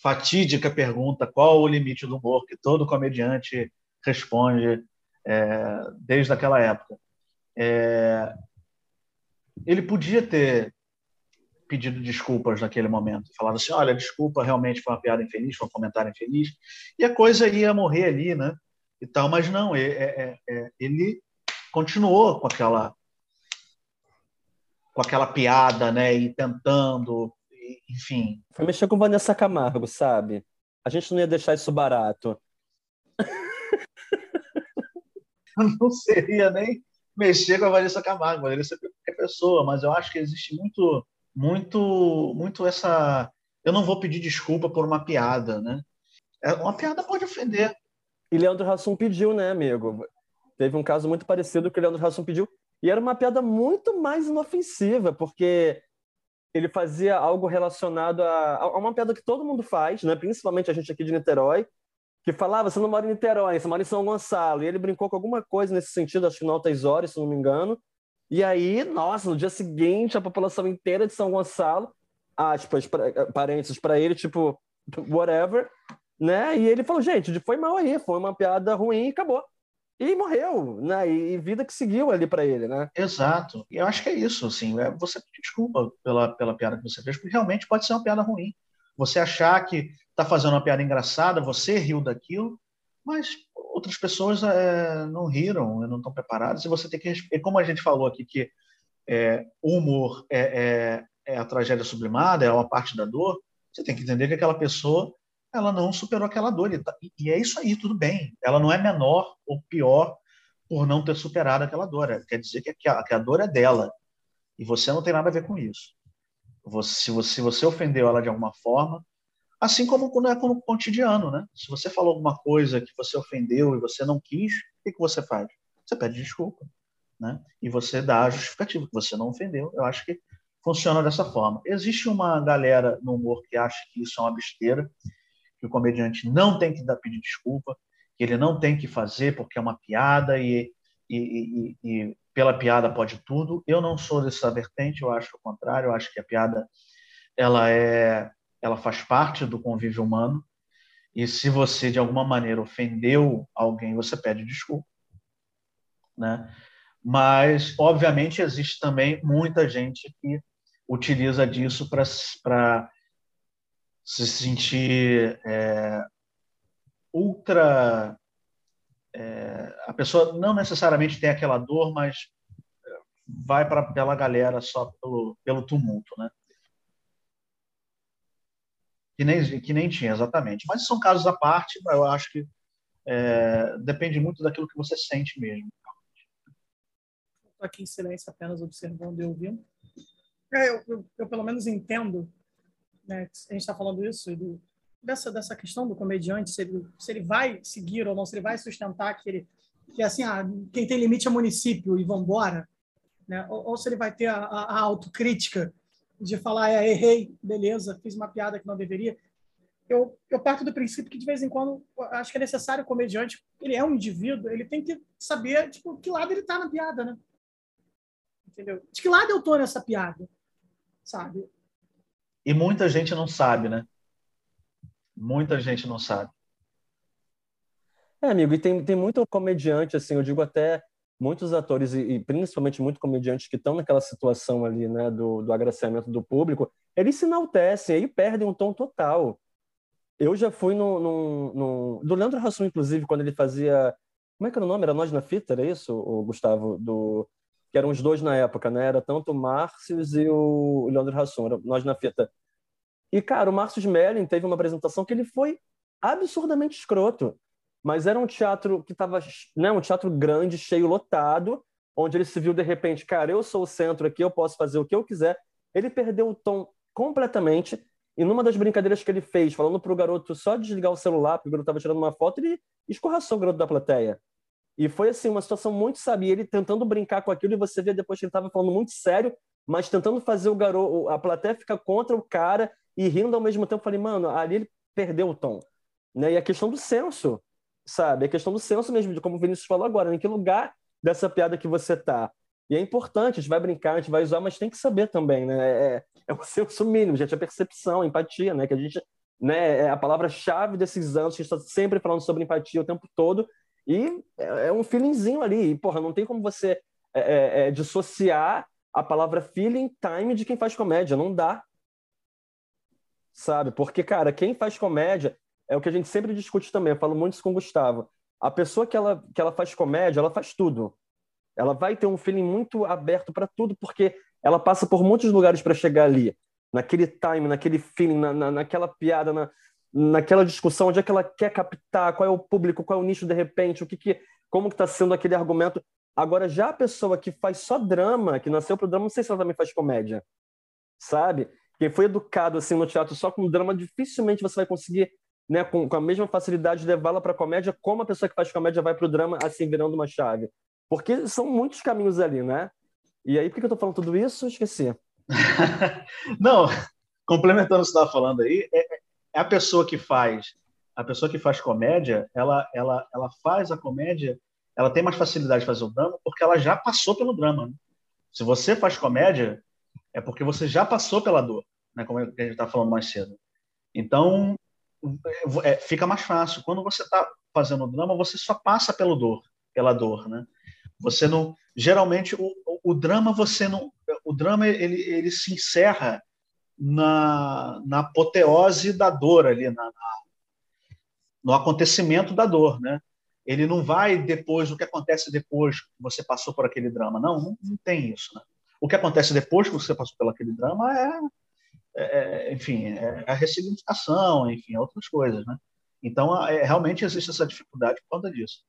fatídica pergunta: qual o limite do humor que todo comediante responde é, desde aquela época. É, ele podia ter pedido desculpas naquele momento, falado assim: olha, desculpa, realmente foi uma piada infeliz, foi um comentário infeliz, e a coisa ia morrer ali, né? E tal, mas não, é, é, é, ele continuou com aquela com aquela piada, né, e tentando enfim. Foi mexer com Vanessa Camargo, sabe? A gente não ia deixar isso barato. (laughs) não seria nem mexer com a Vanessa Camargo, poderia ser qualquer pessoa, mas eu acho que existe muito, muito, muito essa. Eu não vou pedir desculpa por uma piada, né? É, uma piada pode ofender. E Leandro Hassum pediu, né, amigo? Teve um caso muito parecido que o Leandro Hassum pediu, e era uma piada muito mais inofensiva, porque ele fazia algo relacionado a, a uma piada que todo mundo faz, né? principalmente a gente aqui de Niterói, que falava, você não mora em Niterói, você mora em São Gonçalo. E ele brincou com alguma coisa nesse sentido, acho que no Altas Horas, se não me engano. E aí, nossa, no dia seguinte, a população inteira de São Gonçalo, aspas, pra, parênteses para ele, tipo, whatever, né? E ele falou, gente, foi mal aí, foi uma piada ruim e acabou. E morreu, né? E vida que seguiu ali para ele, né? Exato. E eu acho que é isso, assim, é você desculpa pela, pela piada que você fez, porque realmente pode ser uma piada ruim. Você achar que está fazendo uma piada engraçada, você riu daquilo, mas outras pessoas é, não riram, não estão preparadas, e você tem que. E como a gente falou aqui, que é, o humor é, é, é, a tragédia sublimada, é uma parte da dor, você tem que entender que aquela pessoa ela não superou aquela dor. E, tá, e é isso aí, tudo bem. Ela não é menor ou pior por não ter superado aquela dor. Quer dizer que a, que a dor é dela. E você não tem nada a ver com isso. Você, se, você, se você ofendeu ela de alguma forma, Assim como quando é no cotidiano, né? Se você falou alguma coisa que você ofendeu e você não quis, o que, que você faz? Você pede desculpa, né? E você dá a justificativa que você não ofendeu. Eu acho que funciona dessa forma. Existe uma galera no humor que acha que isso é uma besteira, que o comediante não tem que dar, pedir desculpa, que ele não tem que fazer porque é uma piada e, e, e, e pela piada pode tudo. Eu não sou dessa vertente, eu acho o contrário, eu acho que a piada ela é ela faz parte do convívio humano. E se você de alguma maneira ofendeu alguém, você pede desculpa, né? Mas obviamente existe também muita gente que utiliza disso para se sentir é, ultra é, a pessoa não necessariamente tem aquela dor, mas vai para aquela galera só pelo, pelo tumulto, né? que nem, que nem tinha, exatamente. Mas são casos à parte, eu acho que é, depende muito daquilo que você sente mesmo. Estou aqui em silêncio, apenas observando e ouvindo. É, eu, eu, eu, pelo menos entendo, né, a gente está falando isso, do, dessa, dessa questão do comediante, se ele, se ele vai seguir ou não, se ele vai sustentar que ele que assim, ah, quem tem limite é município e vambora, né? ou, ou se ele vai ter a, a, autocrítica de falar, é, errei, beleza, fiz uma piada que não deveria. Eu, eu parto do princípio que, de vez em quando, acho que é necessário o comediante, ele é um indivíduo, ele tem que saber, tipo, que lado ele tá na piada, né? Entendeu? De que lado eu tô nessa piada, sabe? E muita gente não sabe, né? Muita gente não sabe. É, amigo, e tem, tem muito comediante, assim, eu digo até muitos atores e, e, principalmente muito comediantes que estão naquela situação ali, né, do, do agraciamento do público, eles se enaltecem, aí perdem um tom total. Eu já fui no, no, no, do Leandro Hassum, inclusive, quando ele fazia, como é que era o nome? Era Nós na Fita, era isso, o Gustavo, do que eram os dois na época, né? Era tanto o Márcios e o Leandro era Nós na Fita. E cara, o Márcio Smelling teve uma apresentação que ele foi absurdamente escroto mas era um teatro que estava, né, um teatro grande, cheio, lotado, onde ele se viu de repente, cara, eu sou o centro aqui, eu posso fazer o que eu quiser. Ele perdeu o tom completamente. E numa das brincadeiras que ele fez, falando para o garoto só desligar o celular, porque o garoto estava tirando uma foto, ele escorraçou o garoto da plateia. E foi assim uma situação muito sabia, ele tentando brincar com aquilo e você vê depois que ele estava falando muito sério, mas tentando fazer o garoto, a plateia ficar contra o cara e rindo ao mesmo tempo. Falei, mano, ali ele perdeu o tom, né? E a questão do senso, sabe? É questão do senso mesmo, de como o Vinícius falou agora, em que lugar dessa piada que você tá. E é importante, a gente vai brincar, a gente vai usar, mas tem que saber também, né? É, é o (laughs) senso mínimo, gente, a percepção, a empatia, né? Que a gente, né, é a palavra-chave desses anos, que a gente está sempre falando sobre empatia o tempo todo, e é, é um feelingzinho ali. E, porra, não tem como você é, é, é, dissociar a palavra feeling time de quem faz comédia, não dá. Sabe? Porque, cara, quem faz comédia é o que a gente sempre discute também, eu falo muito isso com o Gustavo. A pessoa que ela, que ela faz comédia, ela faz tudo. Ela vai ter um feeling muito aberto para tudo, porque ela passa por muitos lugares para chegar ali. naquele time, naquele feeling, na, na, naquela piada, na, naquela discussão, onde é que ela quer captar, qual é o público, qual é o nicho de repente, o que, que como que está sendo aquele argumento. Agora, já a pessoa que faz só drama, que nasceu pro drama, não sei se ela também faz comédia, sabe? Quem foi educado assim no teatro só com drama, dificilmente você vai conseguir, né, com, com a mesma facilidade levá-la para comédia, como a pessoa que faz comédia vai pro drama, assim virando uma chave. Porque são muitos caminhos ali, né? E aí, por que eu tô falando tudo isso? Esqueci. (laughs) não, complementando o que você estava falando aí, é, é a pessoa que faz a pessoa que faz comédia, ela, ela, ela faz a comédia, ela tem mais facilidade de fazer o drama porque ela já passou pelo drama. Né? Se você faz comédia, é porque você já passou pela dor, né? como a gente está falando mais cedo. Então, é, fica mais fácil. Quando você está fazendo drama, você só passa pelo dor, pela dor, né? Você não, geralmente o, o, drama você não, o drama ele, ele se encerra na, na apoteose da dor ali, na, na, no acontecimento da dor, né? Ele não vai depois, o que acontece depois que você passou por aquele drama. Não, não, não tem isso, né? O que acontece depois que você passou por aquele drama é, é, é enfim, é a ressignificação, enfim, é outras coisas, né? Então, é, realmente existe essa dificuldade por conta disso.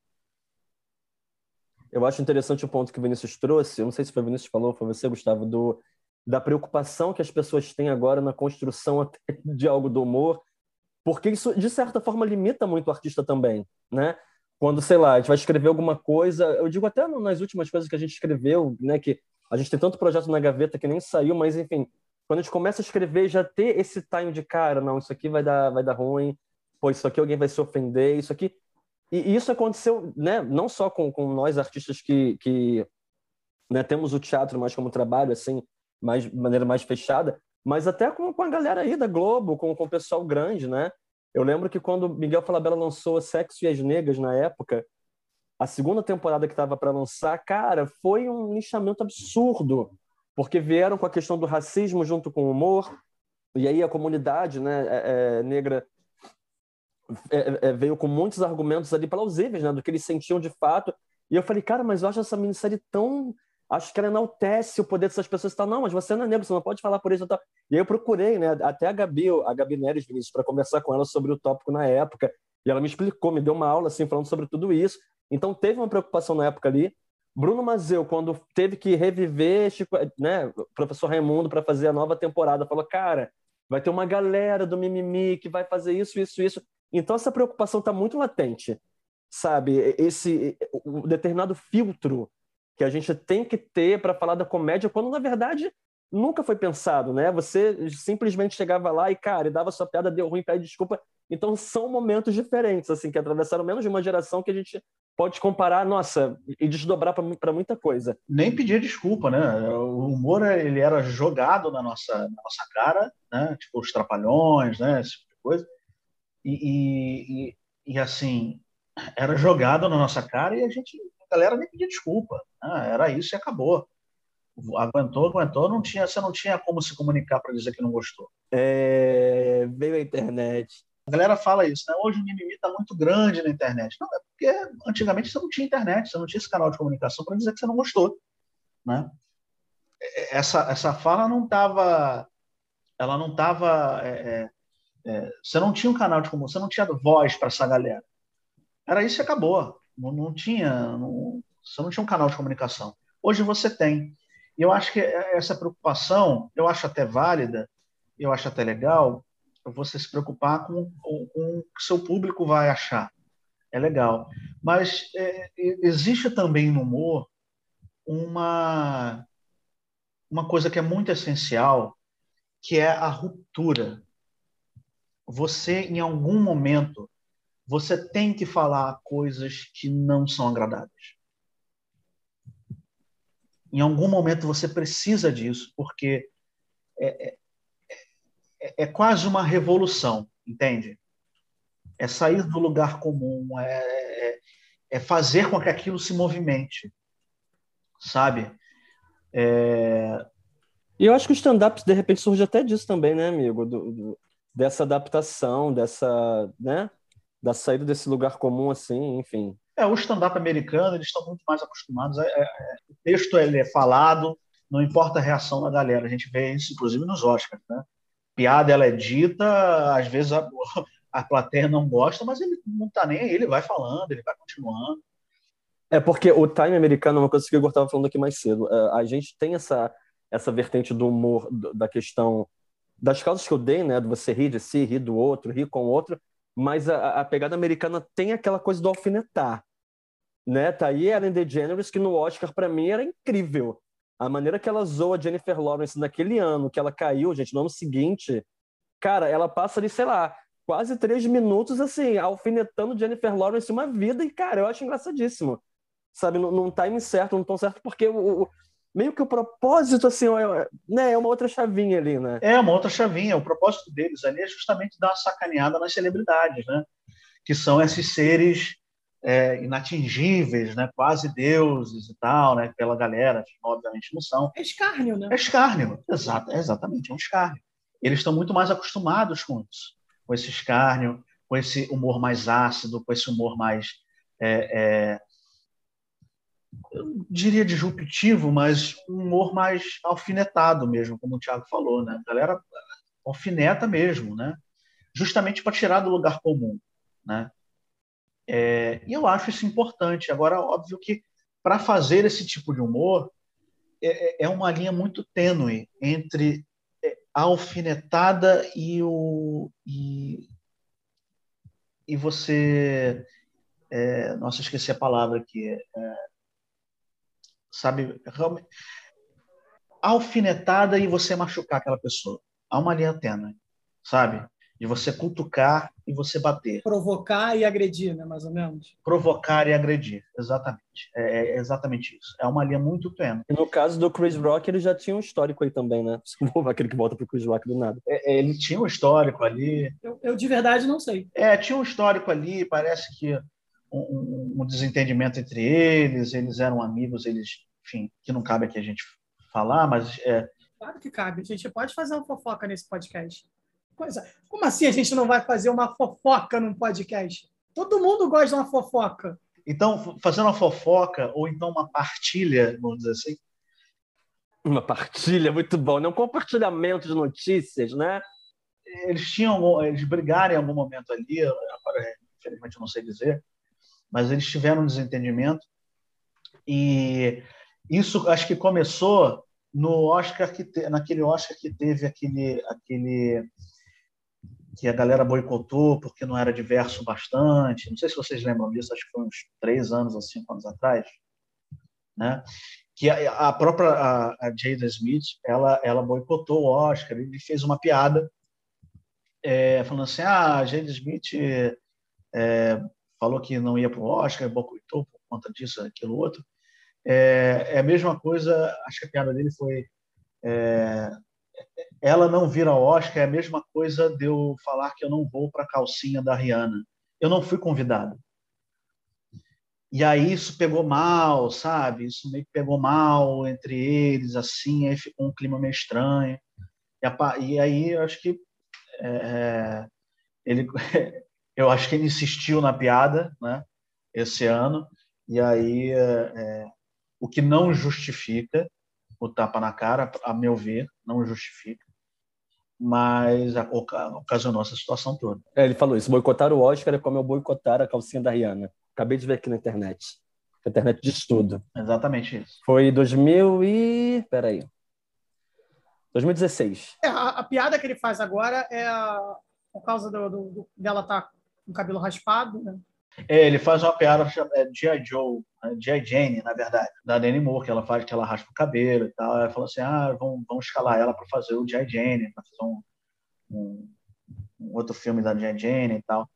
Eu acho interessante o ponto que o Vinícius trouxe, eu não sei se foi o Vinícius que falou, foi você, Gustavo, do, da preocupação que as pessoas têm agora na construção (laughs) de algo do humor, porque isso, de certa forma, limita muito o artista também, né? Quando, sei lá, a gente vai escrever alguma coisa, eu digo até nas últimas coisas que a gente escreveu, né, que a gente tem tanto projeto na gaveta que nem saiu, mas, enfim, quando a gente começa a escrever, já ter esse time de, cara, não, isso aqui vai dar, vai dar ruim, pô, isso aqui alguém vai se ofender, isso aqui... E isso aconteceu, né, não só com, com nós artistas que, que né, temos o teatro mais como trabalho, assim, mais, maneira mais fechada, mas até com, com a galera aí da Globo, com, com o pessoal grande, né? Eu lembro que quando Miguel Falabella lançou Sexo e as Negras na época, a segunda temporada que estava para lançar, cara, foi um lixamento absurdo, porque vieram com a questão do racismo junto com o humor, e aí a comunidade né, é, é, negra é, é veio com muitos argumentos ali plausíveis, né, do que eles sentiam de fato, e eu falei, cara, mas eu acho essa minissérie tão acho que ela enaltece o poder dessas pessoas e tal. Não, mas você não é negro, você não pode falar por isso e tal. E aí eu procurei, né, até a Gabi, a Gabi Neres Vinícius, para conversar com ela sobre o tópico na época. E ela me explicou, me deu uma aula, assim, falando sobre tudo isso. Então teve uma preocupação na época ali. Bruno Mazeu, quando teve que reviver, Chico, né, o professor Raimundo, para fazer a nova temporada, falou, cara, vai ter uma galera do mimimi que vai fazer isso, isso, isso. Então essa preocupação está muito latente, sabe? Esse o determinado filtro que a gente tem que ter para falar da comédia, quando na verdade nunca foi pensado, né? Você simplesmente chegava lá e, cara, e dava sua piada, deu ruim, pede desculpa. Então são momentos diferentes, assim, que atravessaram menos de uma geração que a gente pode comparar, nossa, e desdobrar para muita coisa. Nem pedir desculpa, né? O humor, ele era jogado na nossa, na nossa cara, né? Tipo, os trapalhões, né? Esse tipo de coisa. E, e, e, assim, era jogado na nossa cara e a gente a galera nem pedia desculpa. Né? Era isso e acabou. Aguentou, aguentou, não tinha, você não tinha como se comunicar para dizer que não gostou. É, veio a internet. A galera fala isso, né? Hoje o mimimi está muito grande na internet. Não, é porque antigamente você não tinha internet, você não tinha esse canal de comunicação para dizer que você não gostou. Né? Essa, essa fala não estava. Ela não estava. É, é, é, você não tinha um canal de comunicação, você não tinha voz para essa galera. Era isso e acabou. Não, não tinha, não, você não tinha um canal de comunicação. Hoje você tem. E eu acho que essa preocupação, eu acho até válida, eu acho até legal, você se preocupar com, com, com o que seu público vai achar. É legal. Mas é, existe também no humor uma, uma coisa que é muito essencial, que é a ruptura. Você, em algum momento, você tem que falar coisas que não são agradáveis. Em algum momento você precisa disso, porque é, é, é, é quase uma revolução, entende? É sair do lugar comum, é, é, é fazer com que aquilo se movimente, sabe? É... E eu acho que o stand-up, de repente, surge até disso também, né, amigo? Do, do, dessa adaptação, dessa, né? Da saída desse lugar comum, assim, enfim. É, o stand-up americano, eles estão muito mais acostumados. É, é, o texto ele é falado, não importa a reação da galera. A gente vê isso, inclusive, nos Oscars. Né? Piada ela é dita, às vezes a, (laughs) a plateia não gosta, mas ele não está nem aí, ele vai falando, ele vai continuando. É porque o time americano é uma coisa que eu estava falando aqui mais cedo. É, a gente tem essa, essa vertente do humor, da questão das causas que eu dei, né? De você rir de si, rir do outro, rir com o outro, mas a, a pegada americana tem aquela coisa do alfinetar. Né? Tá aí Ellen DeGeneres, que no Oscar, para mim, era incrível. A maneira que ela zoa Jennifer Lawrence naquele ano, que ela caiu, gente, no ano seguinte, cara, ela passa ali, sei lá, quase três minutos, assim, alfinetando Jennifer Lawrence uma vida, e, cara, eu acho engraçadíssimo sabe, num, num timing certo, num tom certo, porque o, o meio que o propósito, assim, é, né, é uma outra chavinha ali, né? É uma outra chavinha. O propósito deles ali é justamente dar uma sacaneada nas celebridades, né? Que são esses seres é, inatingíveis, né? Quase deuses e tal, né? Pela galera, obviamente não são. É escárnio, né? É escárnio, exato, é exatamente, é um escárnio. Eles estão muito mais acostumados com isso, com esse escárnio, com esse humor mais ácido, com esse humor mais é, é, eu diria disruptivo, mas um humor mais alfinetado mesmo, como o Thiago falou, né? A galera alfineta mesmo, né? Justamente para tirar do lugar comum, né? É, e eu acho isso importante. Agora, óbvio que para fazer esse tipo de humor é, é, é uma linha muito tênue entre é, a alfinetada e o e, e você é, nossa esqueci a palavra aqui é, sabe? Realmente, alfinetada e você machucar aquela pessoa. Há uma linha tênue, sabe? De você cutucar e você bater. Provocar e agredir, né? Mais ou menos. Provocar e agredir, exatamente. É, é exatamente isso. É uma linha muito tênue. E no caso do Chris Rock, ele já tinha um histórico aí também, né? (laughs) Aquele que volta pro Chris Rock do nada. É, é, ele tinha um histórico ali. Eu, eu, de verdade não sei. É, tinha um histórico ali, parece que um, um, desentendimento entre eles, eles eram amigos, eles, enfim, que não cabe aqui a gente falar, mas é... Claro que cabe, a gente pode fazer uma fofoca nesse podcast. Coisa, como assim a gente não vai fazer uma fofoca num podcast? Todo mundo gosta de uma fofoca. Então, fazendo uma fofoca ou então uma partilha, vamos dizer assim. Uma partilha, muito bom, né? Um compartilhamento de notícias, né? Eles tinham, eles brigaram em algum momento ali, agora, infelizmente eu não sei dizer, mas eles tiveram um desentendimento e isso acho que começou no Oscar que te, naquele Oscar que teve aquele aquele que a galera boicotou porque não era diverso bastante. Não sei se vocês lembram disso, acho que foi uns três anos ou cinco anos atrás, né? Que a, a própria a, a Jada Smith ela ela boicotou o Oscar e fez uma piada é, falando assim, ah, a Jada Smith é, falou que não ia para o Oscar, boicotou por conta disso, aquilo outro. É, é, a mesma coisa, acho que a piada dele foi é, ela não vir ao Oscar é a mesma coisa de eu falar que eu não vou para a calcinha da Rihanna. Eu não fui convidado. E aí isso pegou mal, sabe? Isso meio que pegou mal entre eles, assim, aí ficou um clima meio estranho. E, a, e aí eu acho que é, ele (laughs) eu acho que ele insistiu na piada, né? Esse ano e aí é, é, o que não justifica o tapa na cara, a meu ver, não justifica, mas ocasionou essa situação toda. É, ele falou isso: boicotar o Oscar é como eu boicotar a calcinha da Rihanna. Acabei de ver aqui na internet. A internet diz tudo. Exatamente isso. Foi 2000 e. Peraí. 2016. É, a, a, piada que ele faz agora é a, por causa do, do, do dela estar tá com o cabelo raspado, né? É, ele faz uma piada chamada G.I. Joe, né? G.I. Jane, na verdade, da Dani Moore, que ela faz que ela raspa o cabelo e tal. Ela fala assim: ah, vamos, vamos escalar ela para fazer o G.I. Jane, para fazer um, um, um, outro filme da G.I. Jane e tal.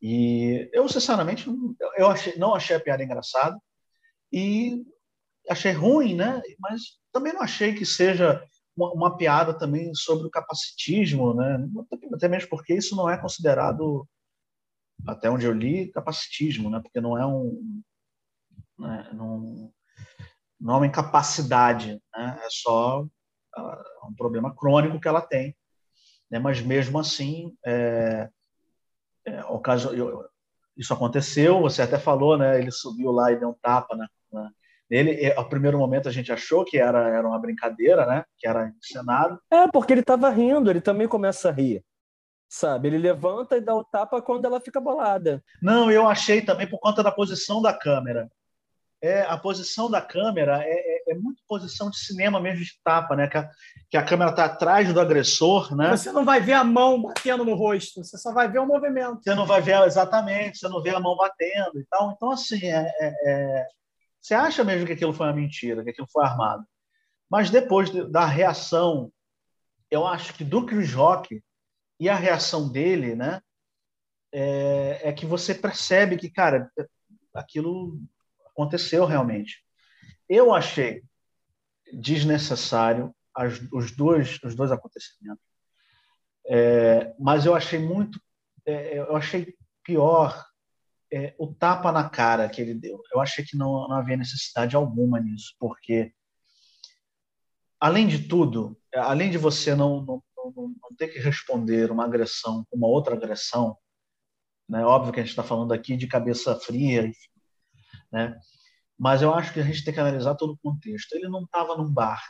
E eu, sinceramente, eu achei, não achei a piada engraçada e achei ruim, né? Mas também não achei que seja uma, uma piada também sobre o capacitismo, né? Até mesmo porque isso não é considerado até onde eu li, capacitismo, né? Porque não é um, né? não, não é uma incapacidade, né? É só uh, um problema crônico que ela tem, né? Mas mesmo assim, é, é, o caso, eu, isso aconteceu. Você até falou, né? Ele subiu lá e deu um tapa na, na, Ele, ao primeiro momento, a gente achou que era, era uma brincadeira, né? Que era encenado. É, porque ele estava rindo, ele também começa a rir. Sabe? Ele levanta e dá o tapa quando ela fica bolada. Não, eu achei também por conta da posição da câmera. É, a posição da câmera é, é, é muito posição de cinema mesmo de tapa, né? Que a, que a câmera está atrás do agressor, né? Você não vai ver a mão batendo no rosto, você só vai ver o movimento. Você não vai ver exatamente, você não vê a mão batendo e tal. Então, assim, é, é, é você acha mesmo que aquilo foi uma mentira, que aquilo foi armado. Mas depois da reação, eu acho que do Chris Rock e a reação dele, né, é, é que você percebe que, cara, aquilo aconteceu realmente. Eu achei desnecessário as, os, dois, os dois acontecimentos, é, mas eu achei muito, é, eu achei pior é, o tapa na cara que ele deu. Eu achei que não, não havia necessidade alguma nisso, porque, além de tudo, além de você não, não, não, não ter que responder uma agressão com uma outra agressão, né? óbvio que a gente está falando aqui de cabeça fria, enfim, né? mas eu acho que a gente tem que analisar todo o contexto. Ele não estava num bar,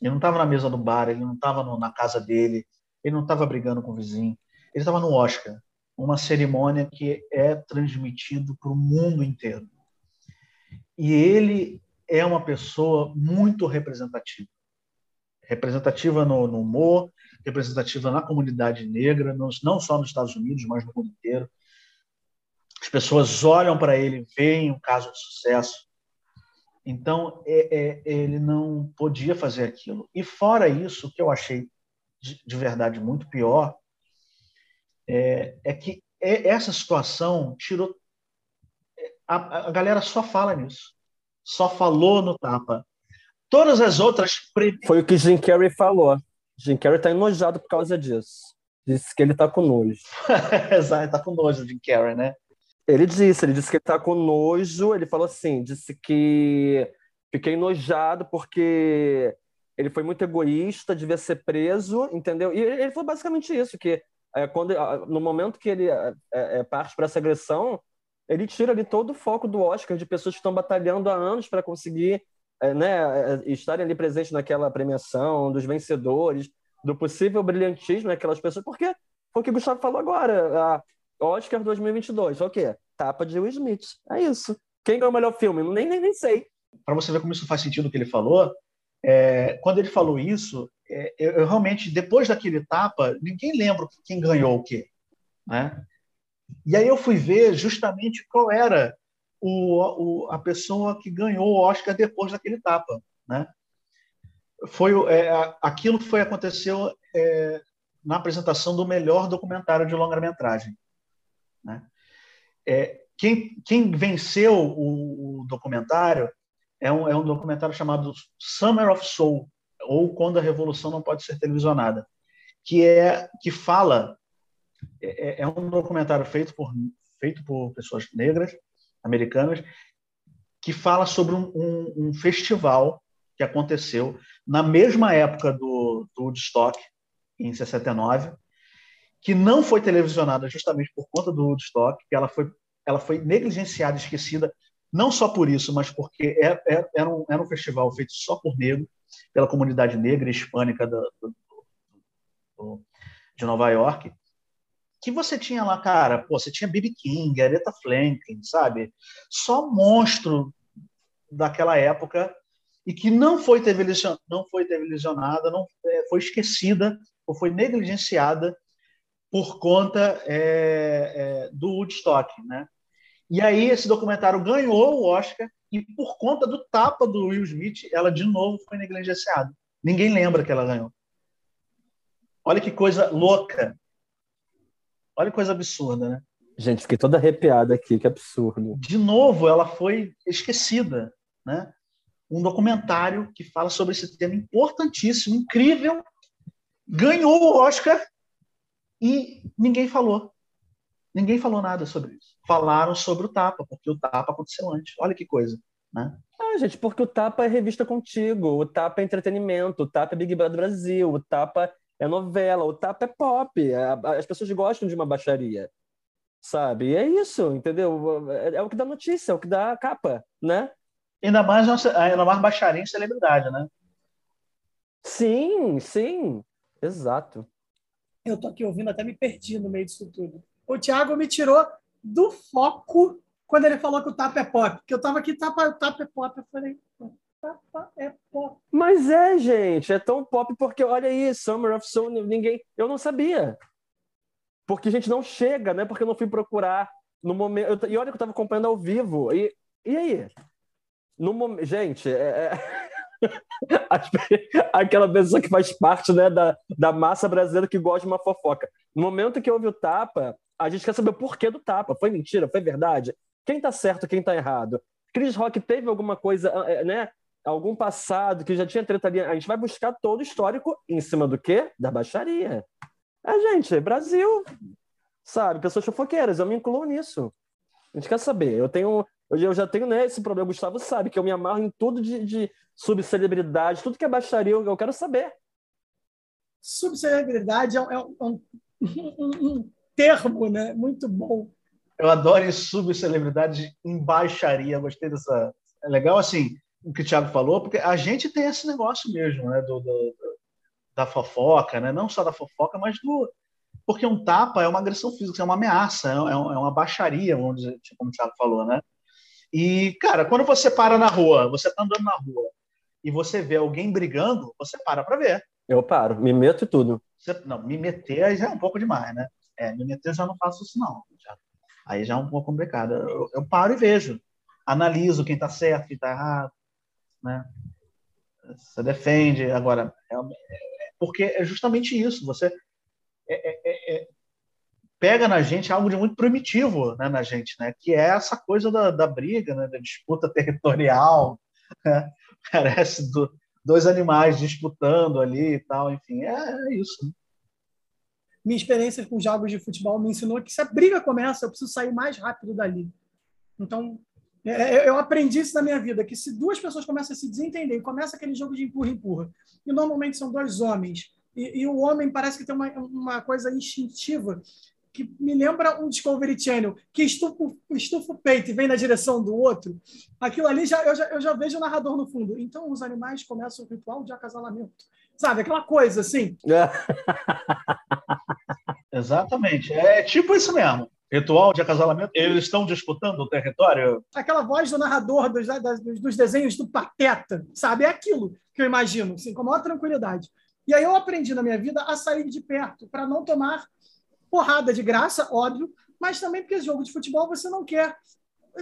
ele não estava na mesa do bar, ele não estava na casa dele, ele não estava brigando com o vizinho, ele estava no Oscar uma cerimônia que é transmitido para o mundo inteiro. E ele é uma pessoa muito representativa. Representativa no, no humor, representativa na comunidade negra, não, só nos Estados Unidos, mas no mundo inteiro. As pessoas olham para ele, veem um caso de sucesso. Então, é, é, ele não podia fazer aquilo. E fora isso, o que eu achei de, de verdade muito pior é, é que essa situação tirou. A, a, galera só fala nisso. Só falou no tapa. Todas as outras. Foi o que Jim Carrey falou. Jim Carrey está enojado por causa disso. Disse que ele está com nojo. (laughs) Exato, está com nojo, Jim Carrey, né? Ele disse, ele disse que ele está com nojo. Ele falou assim: disse que fiquei enojado porque ele foi muito egoísta, devia ser preso, entendeu? E ele falou basicamente isso, que é, quando, no momento que ele é, é, é parte para essa agressão, ele tira ali todo o foco do Oscar de pessoas que estão batalhando há anos para conseguir é, né, é, estarem ali presentes naquela premiação, dos vencedores, do possível brilhantismo daquelas pessoas, porque foi o que o Gustavo falou agora, a Oscar 2022, o quê? Tapa de Will Smith, é isso. Quem ganhou o melhor filme? Nem, nem, nem sei. Para você ver como isso faz sentido o que ele falou, é, quando ele falou isso, é, eu, eu, realmente, depois daquele tapa, ninguém lembra quem ganhou o quê. Né? E aí eu fui ver justamente qual era o, o, a pessoa que ganhou o Oscar depois daquele tapa. Né? Foi, é, aquilo foi aconteceu é, na apresentação do melhor documentário de longa-metragem. Né? É, quem, quem venceu o, o documentário é um, é um documentário chamado Summer of Soul, ou Quando a Revolução Não Pode Ser Televisionada, que é que fala é, é, é um documentário feito por feito por pessoas negras americanas que fala sobre um, um, um festival que aconteceu na mesma época do, do Woodstock em 69 que não foi televisionada justamente por conta do Woodstock que ela foi ela foi negligenciada esquecida não só por isso, mas porque era, é, é, era, um, era um festival feito só por negro, pela comunidade negra e hispânica do, do, do, de Nova York, que você tinha lá, cara, pô, você tinha B.B. King, Aretha Franklin, sabe? Só monstro daquela época e que não foi televisionada, não foi televisionada, não é, foi esquecida ou foi negligenciada por conta é, é, do Woodstock, né? E aí esse documentário ganhou o Oscar e por conta do tapa do Will Smith, ela de novo foi negligenciada. Ninguém lembra que ela ganhou. Olha que coisa louca. Olha que coisa absurda, né? Gente, fiquei toda arrepiada aqui, que absurdo. De novo, ela foi esquecida, né? Um documentário que fala sobre esse tema importantíssimo, incrível, ganhou o Oscar e ninguém falou. Ninguém falou nada sobre isso. Falaram sobre o Tapa, porque o Tapa aconteceu antes. Olha que coisa, né? Ah, gente, porque o Tapa é revista contigo, o Tapa é entretenimento, o Tapa é Big Brother Brasil, o Tapa é novela, o Tapa é pop. É, as pessoas gostam de uma baixaria, sabe? E é isso, entendeu? É, é o que dá notícia, é o que dá capa, né? Ainda mais, ainda mais baixaria em celebridade, né? Sim, sim, exato. Eu tô aqui ouvindo, até me perdi no meio disso tudo. O Thiago me tirou do foco quando ele falou que o tapa é pop. Que eu tava aqui, tapa, o tapa é pop. Eu falei, é pop. Mas é, gente, é tão pop porque olha aí, Summer of Soul, ninguém. Eu não sabia. Porque a gente não chega, né? Porque eu não fui procurar no momento. Eu, e olha que eu tava acompanhando ao vivo. E, e aí? No momento. Gente, é. é... (laughs) aquela pessoa que faz parte né, da, da massa brasileira que gosta de uma fofoca. No momento que houve o tapa, a gente quer saber o porquê do tapa. Foi mentira? Foi verdade? Quem tá certo, quem tá errado? Chris Rock teve alguma coisa, eh, né? Algum passado que já tinha treta ali. A gente vai buscar todo o histórico em cima do quê? Da baixaria. É, gente, Brasil, sabe? Pessoas fofoqueiras, eu me incluo nisso. A gente quer saber. Eu tenho, eu já tenho né, esse problema. O Gustavo sabe que eu me amarro em tudo de, de subcelebridade, tudo que é baixaria, eu quero saber. Subcelebridade é, é um, um, um, um termo, né? Muito bom. Eu adoro subcelebridade em baixaria. Gostei dessa. É legal assim o que o Thiago falou, porque a gente tem esse negócio mesmo, né? Do, do, da fofoca, né? Não só da fofoca, mas do porque um tapa é uma agressão física, é uma ameaça, é, é, é uma baixaria, vamos dizer, como o Thiago falou, né? E, cara, quando você para na rua, você tá andando na rua e você vê alguém brigando, você para para ver. Eu paro, me meto e tudo. Você, não, me meter aí já é um pouco demais, né? É, me meter já não faço isso, não. Já, aí já é um pouco complicado. Eu, eu paro e vejo. Analiso quem está certo, quem está errado. Né? Você defende. Agora, é, é, porque é justamente isso. Você é, é, é, pega na gente algo de muito primitivo né, na gente, né? que é essa coisa da, da briga, né, da disputa (laughs) territorial. Né? Parece do, dois animais disputando ali e tal. Enfim, é, isso. Né? minha experiência com jogos de futebol me ensinou que se a briga começa, eu preciso sair mais rápido dali. Então, é, é, eu aprendi isso na minha vida, que se duas pessoas começam a se desentender, começa aquele jogo de empurra-empurra, e normalmente são dois homens, e, e, o homem parece que tem uma, uma coisa instintiva, que me lembra um Discovery Channel, que estufa, estufa o peito e vem na direção do outro. Aquilo ali, já, eu, já, eu já vejo o narrador no fundo. Então, os animais começam o ritual de acasalamento. Sabe, aquela coisa assim. (laughs) Exatamente. É tipo isso mesmo. Ritual de acasalamento. Eles estão disputando o território. Aquela voz do narrador dos, dos, dos desenhos do Pateta, sabe? É aquilo que eu imagino, assim, com a maior tranquilidade. E aí eu aprendi na minha vida a sair de perto, para não tomar porrada de graça, óbvio, mas também porque jogo de futebol você não quer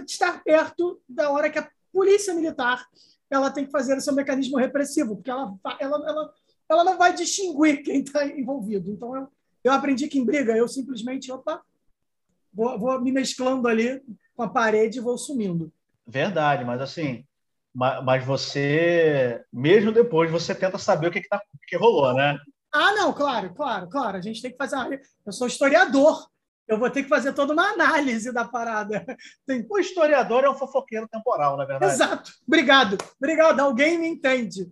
estar perto da hora que a polícia militar ela tem que fazer o seu mecanismo repressivo, porque ela, ela, ela ela não vai distinguir quem está envolvido. Então, eu, eu aprendi que em briga eu simplesmente, opa, vou, vou me mesclando ali com a parede e vou sumindo. Verdade, mas assim, mas você, mesmo depois, você tenta saber o que, que, tá, que rolou, né? Ah, não, claro, claro, claro. A gente tem que fazer. Uma... Eu sou historiador. Eu vou ter que fazer toda uma análise da parada. (laughs) Tem... O historiador é um fofoqueiro temporal, na verdade. Exato. Obrigado. Obrigado. Alguém me entende.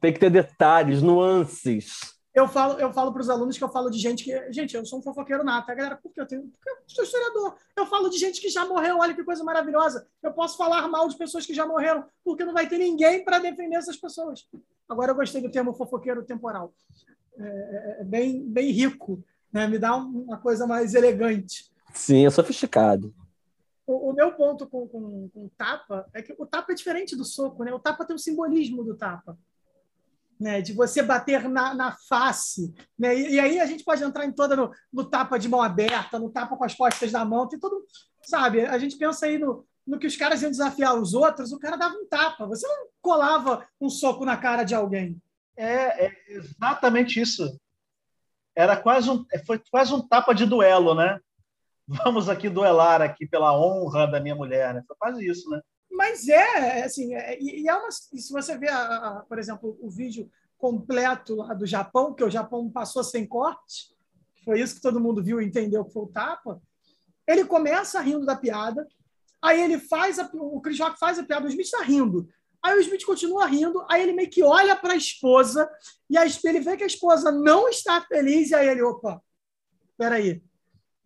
Tem que ter detalhes, nuances. Eu falo, eu falo para os alunos que eu falo de gente que. Gente, eu sou um fofoqueiro nato. A galera, por que eu tenho. Porque eu sou historiador. Eu falo de gente que já morreu. Olha que coisa maravilhosa. Eu posso falar mal de pessoas que já morreram, porque não vai ter ninguém para defender essas pessoas. Agora, eu gostei do termo fofoqueiro temporal. É, é, é bem, bem rico. Né? Me dá uma coisa mais elegante. Sim, é sofisticado. O, o meu ponto com, com, com o tapa é que o tapa é diferente do soco. Né? O tapa tem o simbolismo do tapa né, de você bater na, na face. Né? E, e, aí a gente pode entrar em toda no, no, tapa de mão aberta, no tapa com as costas na mão, tem todo. Sabe? A gente pensa aí no, no que os caras iam desafiar os outros, o cara dava um tapa. Você não colava um soco na cara de alguém. É, é exatamente isso. Era quase um, foi quase um tapa de duelo, né? Vamos aqui duelar aqui pela honra da minha mulher, né? Foi quase isso, né? Mas é, assim, é, e é uma, se você vê, a, a, por exemplo, o vídeo completo lá do Japão, que o Japão passou sem corte, foi isso que todo mundo viu e entendeu que foi o tapa, ele começa rindo da piada, aí ele faz, a, o Chris Rock faz a piada, o Smith está rindo, aí o Smith continua rindo, aí ele meio que olha para a esposa, e a, ele vê que a esposa não está feliz, e aí ele, opa, peraí,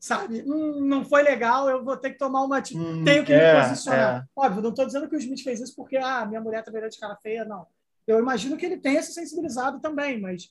sabe? Hum, não foi legal, eu vou ter que tomar uma. Hum, tenho que é, me posicionar. É. Óbvio, não estou dizendo que o Smith fez isso porque ah, minha mulher tá de cara feia, não. Eu imagino que ele tenha se sensibilizado também, mas,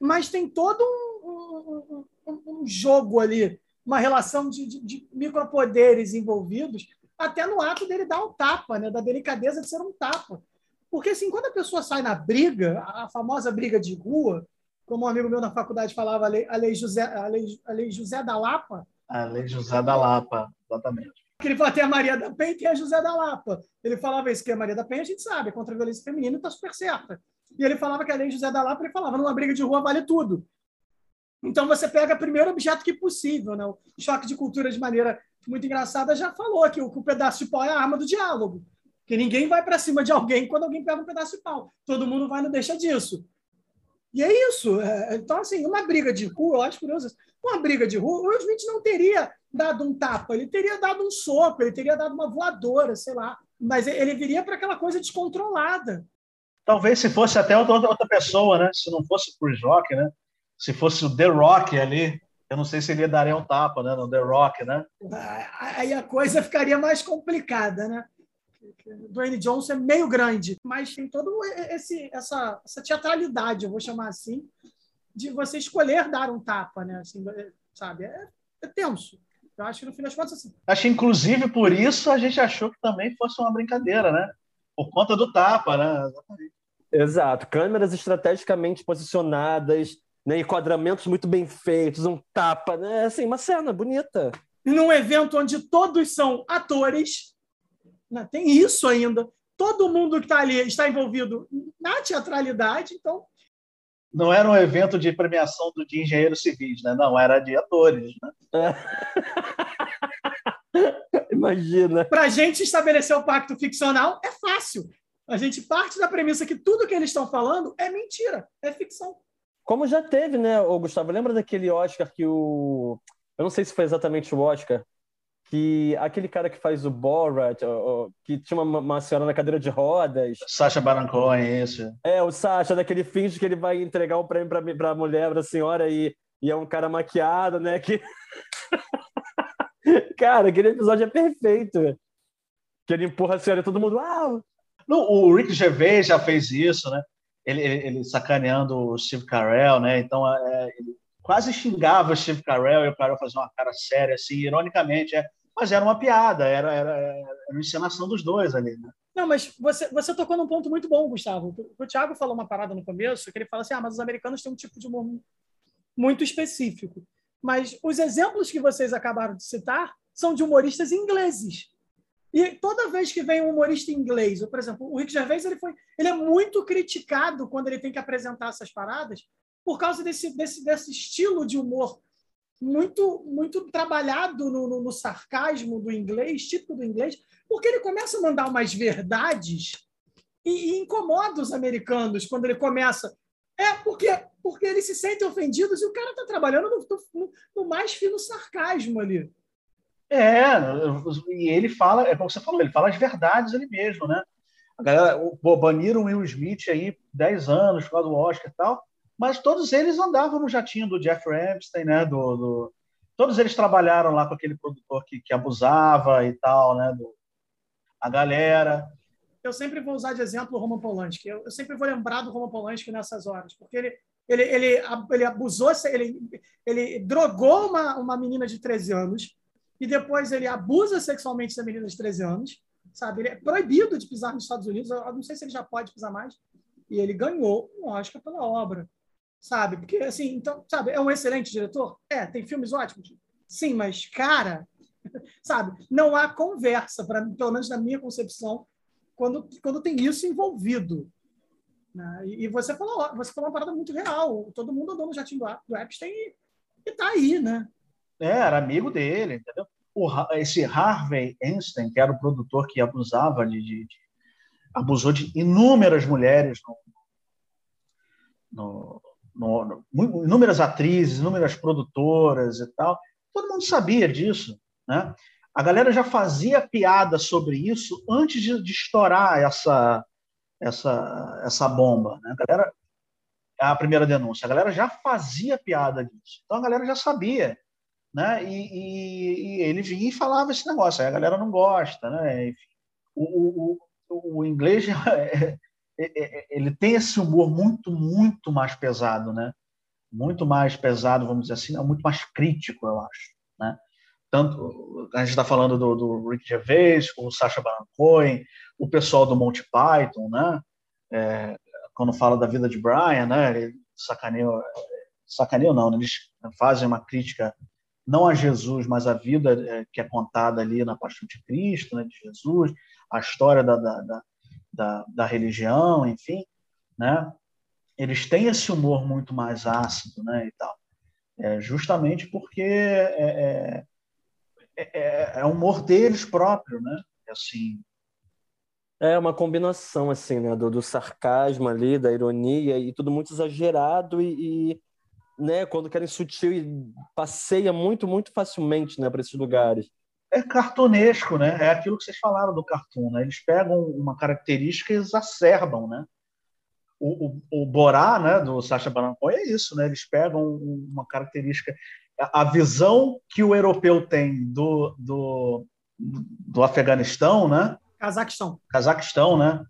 mas tem todo um, um, um, um jogo ali, uma relação de, de, de, micropoderes envolvidos, até no ato dele dar um tapa, né? da delicadeza de ser um tapa. Porque assim, quando a pessoa sai na briga, a famosa briga de rua, como um amigo meu na faculdade falava, a lei, a lei, José, a lei, a lei José da Lapa. A lei José da Lapa, exatamente. Ele falou, tem a Maria da Penha e tem a José da Lapa. Ele falava isso, que a Maria da Penha a gente sabe, é contra a violência feminina está super certa. E ele falava que a lei José da Lapa, ele falava, numa briga de rua vale tudo. Então você pega o primeiro objeto que possível. Né? O choque de cultura, de maneira muito engraçada, já falou que o, que o pedaço de pau é a arma do diálogo. Que ninguém vai para cima de alguém quando alguém pega um pedaço de pau. Todo mundo vai no deixa disso. E é isso. É, então, assim, uma briga de rua, eu acho curioso Uma briga de rua, o Will Smith não teria dado um tapa, ele teria dado um soco, ele teria dado uma voadora, sei lá. Mas ele viria para aquela coisa descontrolada. Talvez se fosse até outra, outra pessoa, né? Se não fosse o Chris Rock, né? Se fosse o The Rock ali, eu não sei se ele daria um tapa, né? No The Rock, né? Aí a coisa ficaria mais complicada, né? Dwayne Johnson é meio grande, mas tem toda esse, essa, essa teatralidade, eu vou chamar assim, de você escolher dar um tapa, né? Assim, sabe? É, é tenso. Eu acho que no fim das contas, assim. Acho inclusive por isso a gente achou que também fosse uma brincadeira, né? Por conta do tapa, né? Exatamente. Exato. Câmeras estrategicamente posicionadas, né? enquadramentos muito bem feitos, um tapa, né? Assim, uma cena bonita. Num evento onde todos são atores, né? Tem isso ainda. Todo mundo que está ali está envolvido na teatralidade, então. Não era um evento de premiação de engenheiros civis, né? Não, era de atores. Né? (laughs) Imagina. Para a gente estabelecer o pacto ficcional é fácil. A gente parte da premissa que tudo que eles estão falando é mentira, é ficção. Como já teve, né, Gustavo? Lembra daquele Oscar que o. Eu não sei se foi exatamente o Oscar, que aquele cara que faz o Borat, que tinha uma, uma senhora na cadeira de rodas. Sacha Baron Cohen, isso. É, o Sacha, daquele finge que ele vai entregar um prêmio para a mulher, para a senhora, e, e é um cara maquiado, né? Que... (laughs) cara, aquele episódio é perfeito. Que ele empurra a senhora e todo mundo. Uau! No, o Rick Gervais já fez isso, né? Ele, ele, ele sacaneando o Steve Carell, né? Então, é, ele quase xingava o Steve Carell e o Carell fazia uma cara séria, assim, ironicamente, é, mas era uma piada, era, era, era uma encenação dos dois ali, né? Não, mas você, você tocou num ponto muito bom, Gustavo. O Thiago falou uma parada no começo, que ele fala assim, ah, mas os americanos têm um tipo de humor muito específico. Mas os exemplos que vocês acabaram de citar são de humoristas ingleses. E toda vez que vem um humorista inglês, ou, por exemplo, o Rick Gervais, ele, foi, ele é muito criticado quando ele tem que apresentar essas paradas, por causa desse, desse, desse estilo de humor muito muito trabalhado no, no, no, sarcasmo do inglês, típico do inglês, porque ele começa a mandar umas verdades e, e incomoda os americanos quando ele começa. É porque, porque eles se sentem ofendidos e o cara está trabalhando no, no, no, mais fino sarcasmo ali. É, e ele fala, é como você falou, ele fala as verdades ele mesmo, né? A galera, baniram o Will Smith aí 10 anos por causa do Oscar e tal mas todos eles andavam no jatinho do Jeffrey Epstein, né? Do, do... Todos eles trabalharam lá com aquele produtor que, que abusava e tal, né? Do... A galera. Eu sempre vou usar de exemplo o Roman Polanski. Eu, eu sempre vou lembrar do Roman Polanski nessas horas, porque ele, ele, ele, ele abusou, ele, ele drogou uma, uma menina de 13 anos e depois ele abusa sexualmente da menina de 13 anos, sabe? Ele é proibido de pisar nos Estados Unidos. Eu não sei se ele já pode pisar mais. E ele ganhou um Oscar pela obra sabe? Porque, assim, então, sabe, é um excelente diretor? É, tem filmes ótimos? Sim, mas, cara, (laughs) sabe, não há conversa, pra, pelo menos na minha concepção, quando, quando tem isso envolvido. Né? E, e, você falou você falou uma parada muito real. Todo mundo andou no jatinho do, do Epstein e, e tá aí, né? É, era amigo dele, entendeu? O, esse Harvey Einstein, que era o produtor que abusava de, de, de abusou de inúmeras mulheres no, no, no, no, inúmeras atrizes, inúmeras produtoras e tal. Todo mundo sabia disso, né? A galera já fazia piada sobre isso antes de, de estourar essa essa essa bomba, né? A galera a primeira denúncia, a galera já fazia piada disso. Então a galera já sabia, né? E, e, e, ele vinha e falava esse negócio, aí a galera não gosta, né? Enfim, o, o, o inglês (laughs) é, ele tem esse humor muito, muito mais pesado, né? Muito mais pesado, vamos dizer assim, muito mais crítico, eu acho, né? Tanto a gente está falando do, do Rick Gervais, o Sacha Baron Cohen, o pessoal do Monty Python, né? É, quando fala da vida de Brian, né? Ele sacaneia, sacaneia não, né? eles fazem uma crítica não a Jesus, mas a vida é, que é contada ali na Paixão de Cristo, né, de Jesus, a história da, da, da, da, religião, enfim, né? Eles têm esse humor muito mais ácido, né, e tal. É, justamente porque é, é, é, é humor deles próprio, né? Assim. É uma combinação assim, né, do, do sarcasmo ali, da ironia e tudo muito exagerado e, e né, quando querem sutil e passeia muito, muito facilmente, né, para esses lugares. É cartunesco, né? É aquilo que vocês falaram do cartoon, né? Eles pegam uma característica e exacerbam, né? O, o, o Borá, né, do Sacha Baron Cohen é isso, né? Eles pegam uma característica, a visão que o europeu tem do, do, do Afeganistão, né? Cazaquistão. Cazaquistão, né?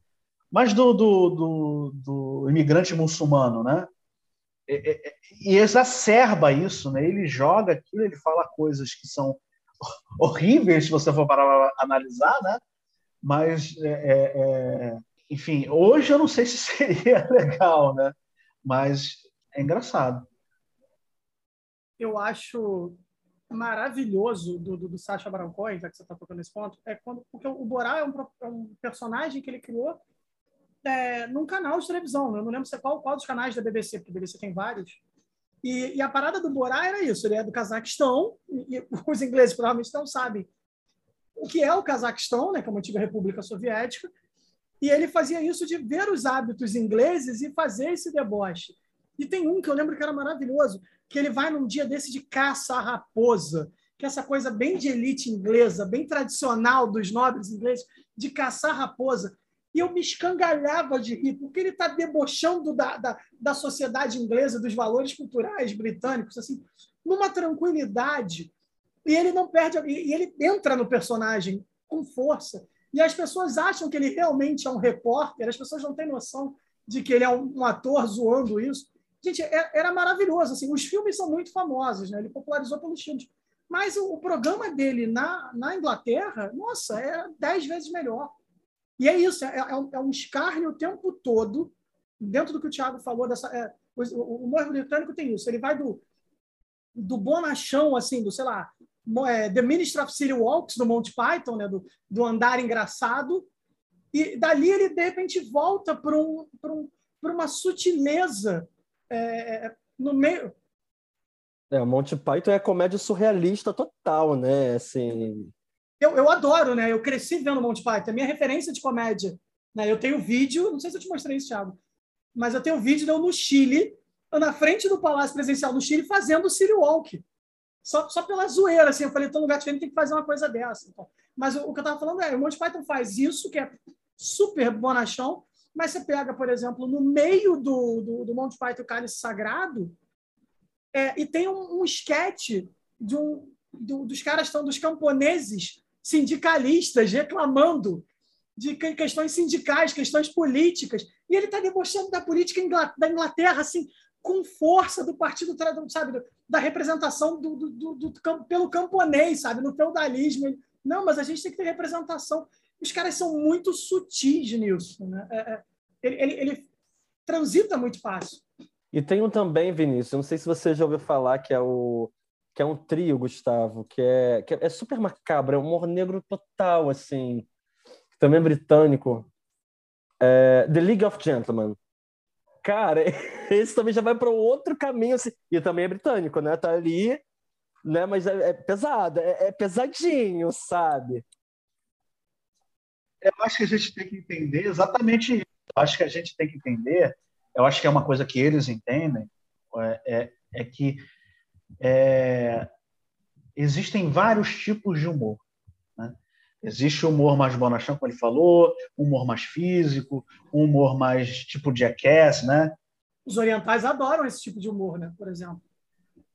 Mas do, do, do, do imigrante muçulmano, né? e exacerba isso, né? Ele joga aquilo, ele fala coisas que são (laughs) horríveis se você for para analisar, né? Mas, é, é, é enfim, hoje eu não sei se (laughs) seria legal, né? Mas é engraçado. Eu acho maravilhoso do, do, do Sacha Baron Cohen, já que você está tocando nesse ponto, é quando porque o Borá é um, é um personagem que ele criou é, num canal de televisão. Né? Eu não lembro qual, qual dos canais da BBC, porque a BBC tem vários. E, e, a parada do Borá era isso: ele é do Cazaquistão, e, e (laughs) os ingleses provavelmente não sabem o que é o Cazaquistão, né, que é uma antiga república soviética, e ele fazia isso de ver os hábitos ingleses e fazer esse deboche. E tem um que eu lembro que era maravilhoso, que ele vai num dia desse de caça à raposa, que é essa coisa bem de elite inglesa, bem tradicional dos nobres ingleses, de caçar raposa e eu me escangalhava de rir, porque ele está debochando da, da, da sociedade inglesa, dos valores culturais britânicos, assim, numa tranquilidade. E ele não perde, e ele entra no personagem com força. E as pessoas acham que ele realmente é um repórter, as pessoas não têm noção de que ele é um, ator zoando isso. Gente, é, era maravilhoso. Assim, os filmes são muito famosos, né? ele popularizou pelos filmes. Mas o, o programa dele na, na Inglaterra, nossa, é dez vezes melhor. E é isso, é, é, um, é um escárnio o tempo todo, dentro do que o Thiago falou, dessa, é, o, humor britânico tem isso, ele vai do, do bonachão, assim, do, sei lá, é, The Ministry of City Walks, do Monty Python, né, do, do andar engraçado, e dali ele, de repente, volta para um, um, uma sutileza é, no meio... É, o Monty Python é comédia surrealista total, né? Assim, eu, eu adoro, né? Eu cresci vendo Monty Python, é minha referência de comédia. Né? Eu tenho vídeo, não sei se eu te mostrei isso, Thiago, mas eu tenho vídeo de eu no Chile, na frente do Palácio Presidencial do Chile, fazendo o City Walk. Só, só pela zoeira, assim. Eu falei, todo lugar diferente tem que fazer uma coisa dessa. Então. Mas o, o que eu estava falando é, o Monty Python faz isso, que é super bonachão, mas você pega, por exemplo, no meio do, do, do Monty Python Cálice Sagrado, é, e tem um, um esquete de um, do, dos caras estão dos camponeses sindicalistas reclamando de questões sindicais, questões políticas, e ele está debochando da política da Inglaterra assim com força do partido, sabe, da representação do, do, do, do pelo camponês, sabe, no feudalismo. Não, mas a gente tem que ter representação. Os caras são muito sutis nisso, né? É, é, ele, ele, ele transita muito fácil. E tem um também, Vinícius, não sei se você já ouviu falar, que é o que é um trio, Gustavo, que é, que é super macabro, é um humor negro total, assim, também é britânico. É, The League of Gentlemen. Cara, (laughs) esse também já vai para outro caminho, assim, e também é britânico, né? Tá ali, né? Mas é, é pesado, é, é pesadinho, sabe? Eu acho que a gente tem que entender exatamente isso. Eu acho que a gente tem que entender, eu acho que é uma coisa que eles entendem, é, é, é que é, existem vários tipos de humor. Né? Existe o humor mais bonachão, como ele falou, humor mais físico, humor mais tipo jackass, né? Os orientais adoram esse tipo de humor, né? Por exemplo.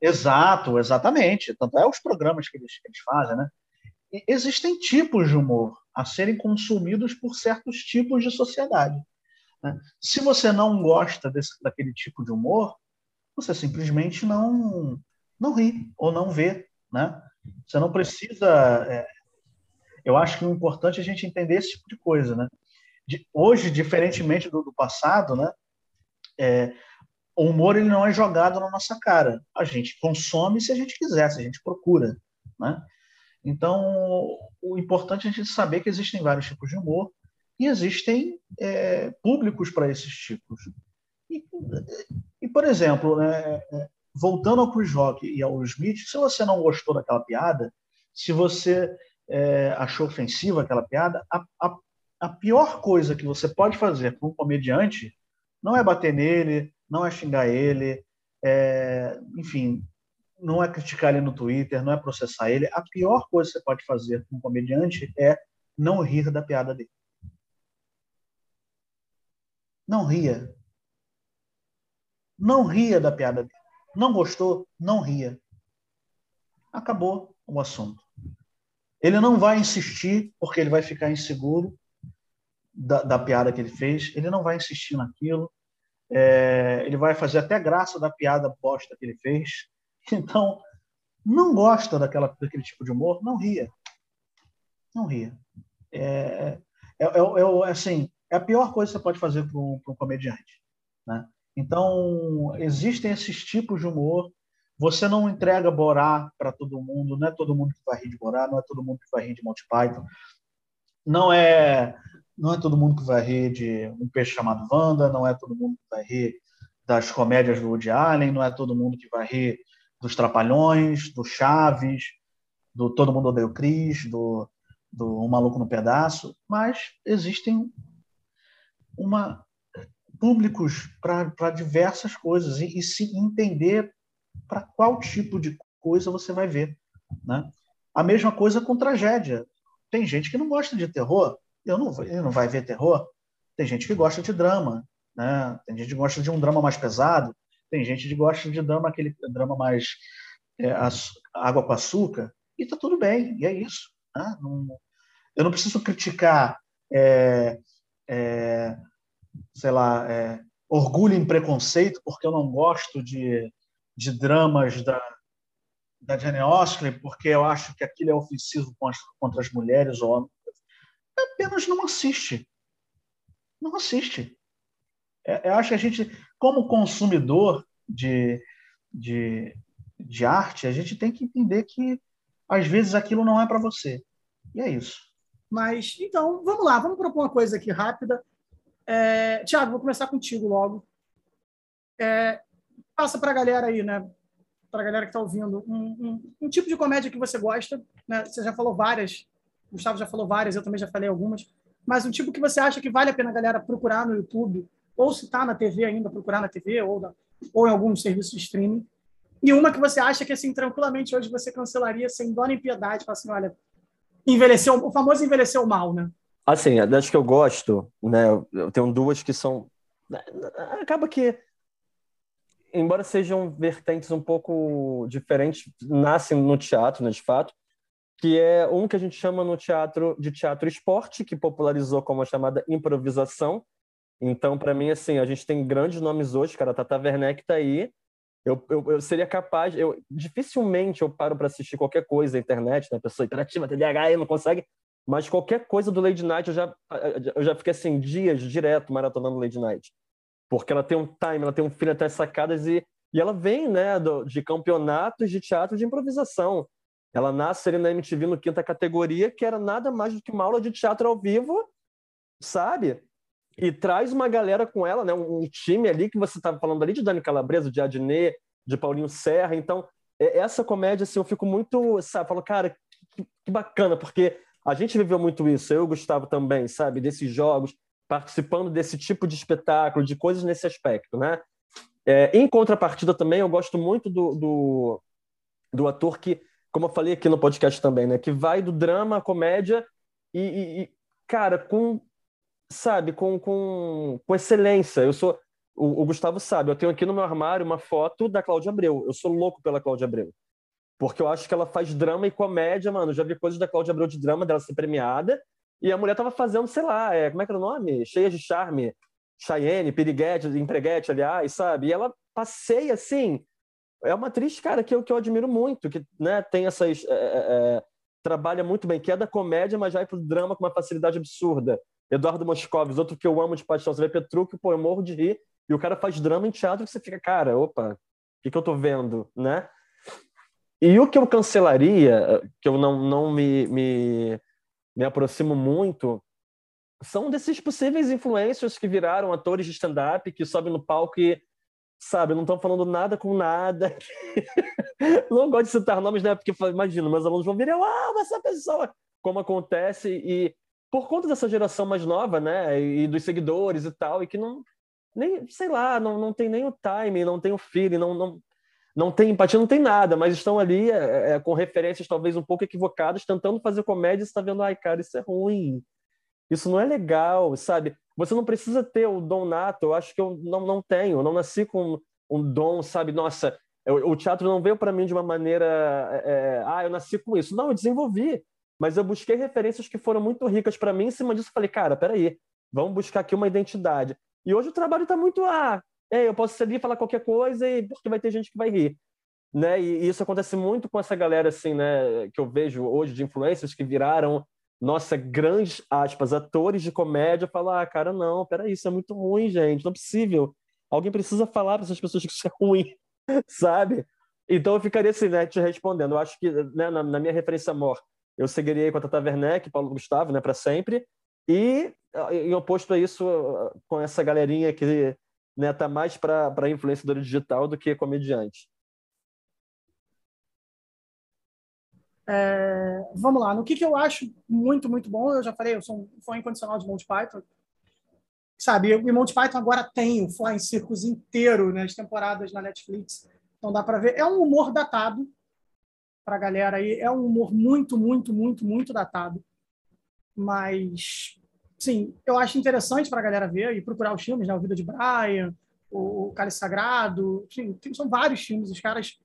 Exato, exatamente. Tanto é os programas que eles, que eles fazem, né? E existem tipos de humor a serem consumidos por certos tipos de sociedade. Né? Se você não gosta desse, daquele tipo de humor, você simplesmente não não ri ou não vê, né? Você não precisa. É, eu acho que o importante é a gente entender esse tipo de coisa, né? De, hoje, diferentemente do, do passado, né? É, o humor ele não é jogado na nossa cara. A gente consome se a gente quiser, se a gente procura, né? Então, o importante é a gente saber que existem vários tipos de humor e existem é, públicos para esses tipos. E, e por exemplo, né, é, voltando ao Chris Rock e ao Smith, se você não gostou daquela piada, se você é, achou ofensiva aquela piada, a, a, a pior coisa que você pode fazer para um comediante não é bater nele, não é xingar ele, é, enfim, não é criticar ele no Twitter, não é processar ele. A pior coisa que você pode fazer com um comediante é não rir da piada dele. Não ria. Não ria da piada dele. Não gostou? Não ria. Acabou o assunto. Ele não vai insistir, porque ele vai ficar inseguro da, da piada que ele fez. Ele não vai insistir naquilo é, ele vai fazer até graça da piada bosta que ele fez. (laughs) Então, não gosta daquela, daquele tipo de humor, não ria. Não ria. É, é, é, é, assim, é a pior coisa que você pode fazer para um, um, comediante. Né? Então, existem esses tipos de humor. Você não entrega Borá para todo mundo, não é todo mundo que vai rir de Borá, não é todo mundo que vai rir de Monty Python. Não é não é todo mundo que vai rir de um peixe chamado Wanda, não é todo mundo que vai rir das comédias do Woody Allen, não é todo mundo que vai rir dos Trapalhões, do Chaves, do Todo Mundo Odeia o Cris, do, do Um Maluco no Pedaço, mas existem uma públicos para diversas coisas e, e se entender para qual tipo de coisa você vai ver, né? A mesma coisa com tragédia. Tem gente que não gosta de terror, eu não, ele não vai ver terror. Tem gente que gosta de drama, né? Tem gente que gosta de um drama mais pesado, tem gente que gosta de drama aquele drama mais é, água com açúcar e tá tudo bem, e é isso. Né? Não, eu não preciso criticar, é, é, sei lá, é, orgulho em preconceito porque eu não gosto de, de dramas da da Jane Austen porque eu acho que aquilo é ofensivo contra, as mulheres ou apenas não assiste. Não assiste. É, eu acho que a gente, como consumidor de, de, de arte, a gente tem que entender que às vezes aquilo não é para você. E é isso. Mas, então, vamos lá, vamos propor uma coisa aqui rápida. É, Tiago, vou começar contigo logo. É, passa para a galera aí, né? Para a galera que está ouvindo, um, um, um, tipo de comédia que você gosta. Né? Você já falou várias o Gustavo já falou várias, eu também já falei algumas, mas um tipo que você acha que vale a pena a galera procurar no YouTube, ou se está na TV ainda, procurar na TV, ou, ou em algum serviço de streaming, e uma que você acha que, assim, tranquilamente hoje você cancelaria sem dó nem piedade, assim, olha, envelheceu, o famoso envelheceu mal, né? Assim, das que eu gosto, né, eu tenho duas que são... Acaba que, embora sejam vertentes um pouco diferentes, nascem no teatro, né, de fato, que é um que a gente chama no teatro de teatro esporte, que popularizou como a chamada improvisação. Então, para mim, assim, a gente tem grandes nomes hoje, cara, Tata Werneck está aí. Eu, eu, eu, seria capaz, eu dificilmente eu paro para assistir qualquer coisa na internet, né? Pessoa interativa, TDAH, não consegue, mas qualquer coisa do Lady Night eu já eu já fiquei assim dias direto maratonando Lady Night. Porque ela tem um time, ela tem um filho até sacadas e e ela vem, né, do, de campeonatos de teatro de improvisação. Ela nasce ali na MTV no quinta categoria, que era nada mais do que uma aula de teatro ao vivo, sabe? E traz uma galera com ela, né? Um time ali que você estava falando ali de Dani Calabresa, de Adnet, de Paulinho Serra. Então, essa comédia, assim, eu fico muito, sabe? Falo, cara, que, que bacana, porque a gente viveu muito isso, eu e o Gustavo também, sabe? Desses jogos, participando desse tipo de espetáculo, de coisas nesse aspecto, né? É, em contrapartida também, eu gosto muito do, do, do ator que como eu falei aqui no podcast também, né? Que vai do drama à comédia e, e, e cara, com, sabe, com, com, com excelência. Eu sou, o, o, Gustavo sabe, eu tenho aqui no meu armário uma foto da Cláudia Abreu. Eu sou louco pela Cláudia Abreu. Porque eu acho que ela faz drama e comédia, mano. Já vi coisas da Cláudia Abreu de drama, dela ser premiada. E a mulher tava fazendo, sei lá, é, como é que era o nome? Cheia de charme. Cheyenne, Piriguete, Empreguete, aliás, sabe? E ela passeia, assim... É uma atriz, cara, que eu, que eu admiro muito, que né, tem essas... É, é, é trabalha muito bem, que é da comédia, mas vai pro drama com uma facilidade absurda. Eduardo Moscovis, outro que eu amo de paixão. Você vê Petrucci, pô, eu morro de rir. E o cara faz drama em teatro que você fica, cara, opa, o que, que eu tô vendo, né? E o que eu cancelaria, que eu não, não me, me, me aproximo muito, são desses possíveis influencers que viraram atores de stand-up, que sobem no palco e, sabe, não estão falando nada com nada. (laughs) não gosto de citar nomes, né? Porque, imagina, meus alunos vão vir, eu amo essa pessoa! Como acontece, e por conta dessa geração mais nova, né, e dos seguidores e tal, e que não, nem, sei lá, não, não tem nem o time, não tem o feeling, não, não, não tem empatia, não tem nada, mas estão ali é, é, com referências talvez um pouco equivocadas, tentando fazer comédia e está vendo, ai, cara, isso é ruim, isso não é legal, sabe? Você não precisa ter o dom nato, eu acho que eu não, não tenho, eu não nasci com um dom, sabe? Nossa, eu, o teatro não veio para mim de uma maneira, é, é, ah, eu nasci com isso. Não, eu desenvolvi mas eu busquei referências que foram muito ricas para mim. Em cima disso, falei, cara, peraí, vamos buscar aqui uma identidade. E hoje o trabalho está muito, ah, é, eu posso sair falar qualquer coisa e porque vai ter gente que vai rir. Né? E, isso acontece muito com essa galera, assim, né, que eu vejo hoje de influencers que viraram, nossa, grandes aspas, atores de comédia, falar, ah, cara, não, peraí, isso é muito ruim, gente, não é possível. Alguém precisa falar para essas pessoas que isso é ruim, (laughs) sabe? Então eu ficaria assim, né, te respondendo. Eu acho que né, na, na minha referência maior, eu seguiria com a Tata Werneck, Paulo Gustavo, né, para sempre. E em oposto a isso, com essa galerinha que né, tá mais para influenciador digital do que comediante. É, vamos lá, no que, que eu acho muito, muito bom, eu já falei, eu sou um fã incondicional de Monty Python. Sabe, e Monty Python agora tem o Flying Circus inteiro, né, as temporadas na Netflix, então dá para ver. É um humor datado, para a galera aí. É um humor muito, muito, muito, muito datado. Mas, sim, eu acho interessante para a galera ver e procurar os filmes, né? O Vida de Brian, o Cálice Sagrado. Enfim, são vários filmes. Os caras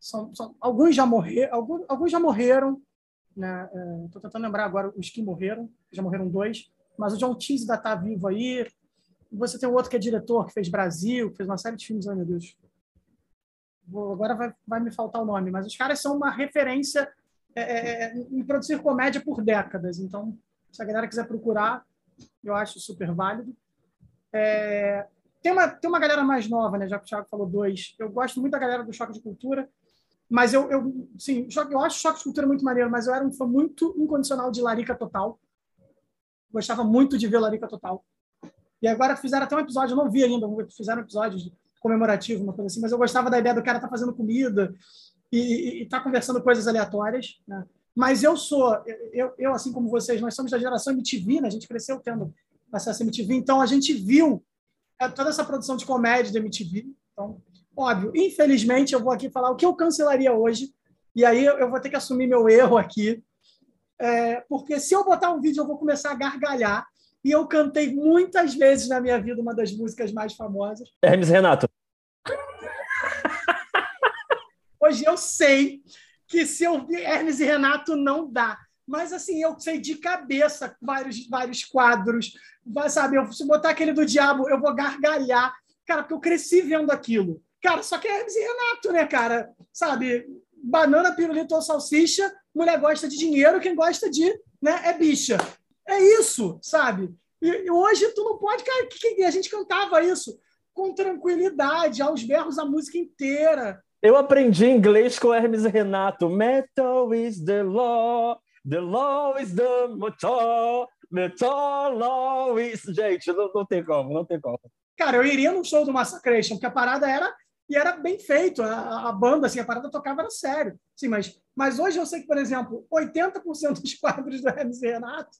são, são alguns já morreram, alguns, alguns já morreram, né? Estou é, tentando lembrar agora os que morreram. Já morreram dois. Mas o John Tease ainda está vivo aí. Você tem outro que é diretor, que fez Brasil, que fez uma série de filmes, ai meu Deus vou, agora vai, vai me faltar o nome, mas os caras são uma referência é, é, é, em produzir comédia por décadas. Então, se a galera quiser procurar, eu acho super válido. É, tem, uma, tem uma galera mais nova, né? Já que o Thiago falou dois. Eu gosto muito da galera do Choque de Cultura, mas eu, eu sim, eu acho Choque de Cultura muito maneiro, mas eu era um fã muito incondicional de Larica Total. Gostava muito de ver Larica Total. E agora fizeram até um episódio, eu não vi ainda, fizeram episódio de comemorativo, uma coisa assim, mas eu gostava da ideia do cara estar tá fazendo comida e estar tá conversando coisas aleatórias. Né? Mas eu sou, eu, eu, assim como vocês, nós somos da geração MTV, né? a gente cresceu tendo acesso a MTV, então a gente viu é, toda essa produção de comédia da MTV. Então, óbvio, infelizmente eu vou aqui falar o que eu cancelaria hoje, e aí eu vou ter que assumir meu erro aqui, é, porque se eu botar um vídeo eu vou começar a gargalhar, e eu cantei muitas vezes na minha vida uma das músicas mais famosas. Hermes Renato. Hoje eu sei que se eu vi Hermes e Renato não dá. Mas assim, eu sei de cabeça vários, vários quadros. Sabe, eu, se botar aquele do diabo, eu vou gargalhar. Cara, porque eu cresci vendo aquilo. Cara, só que é Hermes e Renato, né, cara? Sabe, banana, pirulito ou salsicha, mulher gosta de dinheiro, quem gosta de, né, é bicha. É isso, sabe? E, e hoje tu não pode, cara, que, que, a gente cantava isso com tranquilidade, aos berros a música inteira. Eu aprendi inglês com Hermes Renato. Metal is the law, the law is the metal, metal law is... Gente, não, não tem como, não tem como. Cara, eu iria num show do Massacration, porque a parada era e era bem feito. A, a, banda, assim, a parada tocava era sério. Sim, mas, mas hoje eu sei que, por exemplo, 80% dos quadros do Hermes Renato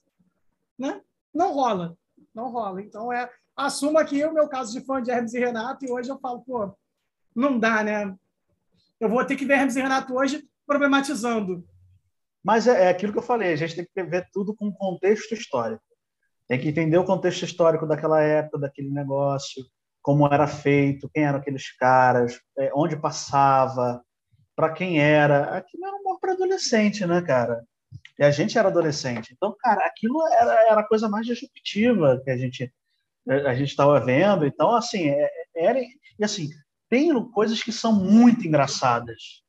né? Não rola, não rola. Então, é, assumo aqui o meu caso de fã de Hermes e Renato e hoje eu falo, pô, não dá, né? Eu vou ter que ver Hermes e Renato hoje problematizando. Mas é, é aquilo que eu falei, a gente tem que ver tudo com contexto histórico. Tem que entender o contexto histórico daquela época, daquele negócio. como era feito, quem eram aqueles caras, é, onde passava, para quem era. Aquilo era humor para adolescente, né, cara? E a gente era adolescente. Então, cara, aquilo era, era a coisa mais disruptiva que a gente a gente estava vendo. Então, assim, é, é, era e assim tem coisas que são muito engraçadas,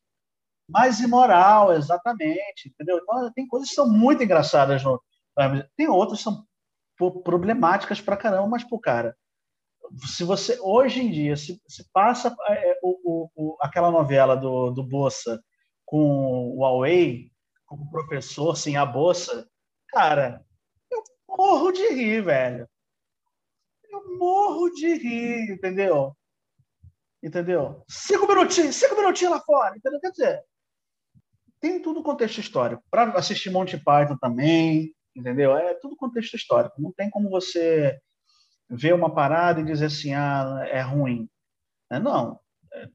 mais imoral, exatamente, entendeu? Então, tem coisas que são muito engraçadas no, tem outras que são problemáticas para caramba, mas pô, cara, se você hoje em dia se, se passa é, o, o, aquela novela do, do Bossa com o Huawei como professor sem a bolsa, cara, eu morro de rir, velho. Eu morro de rir, entendeu? Entendeu? Cinco minutinhos, cinco minutinhos lá fora, entendeu? Quer dizer, tem tudo contexto histórico. Para assistir Monty Python também, entendeu? É tudo contexto histórico. Não tem como você ver uma parada e dizer assim, ah, é ruim. É, não. É,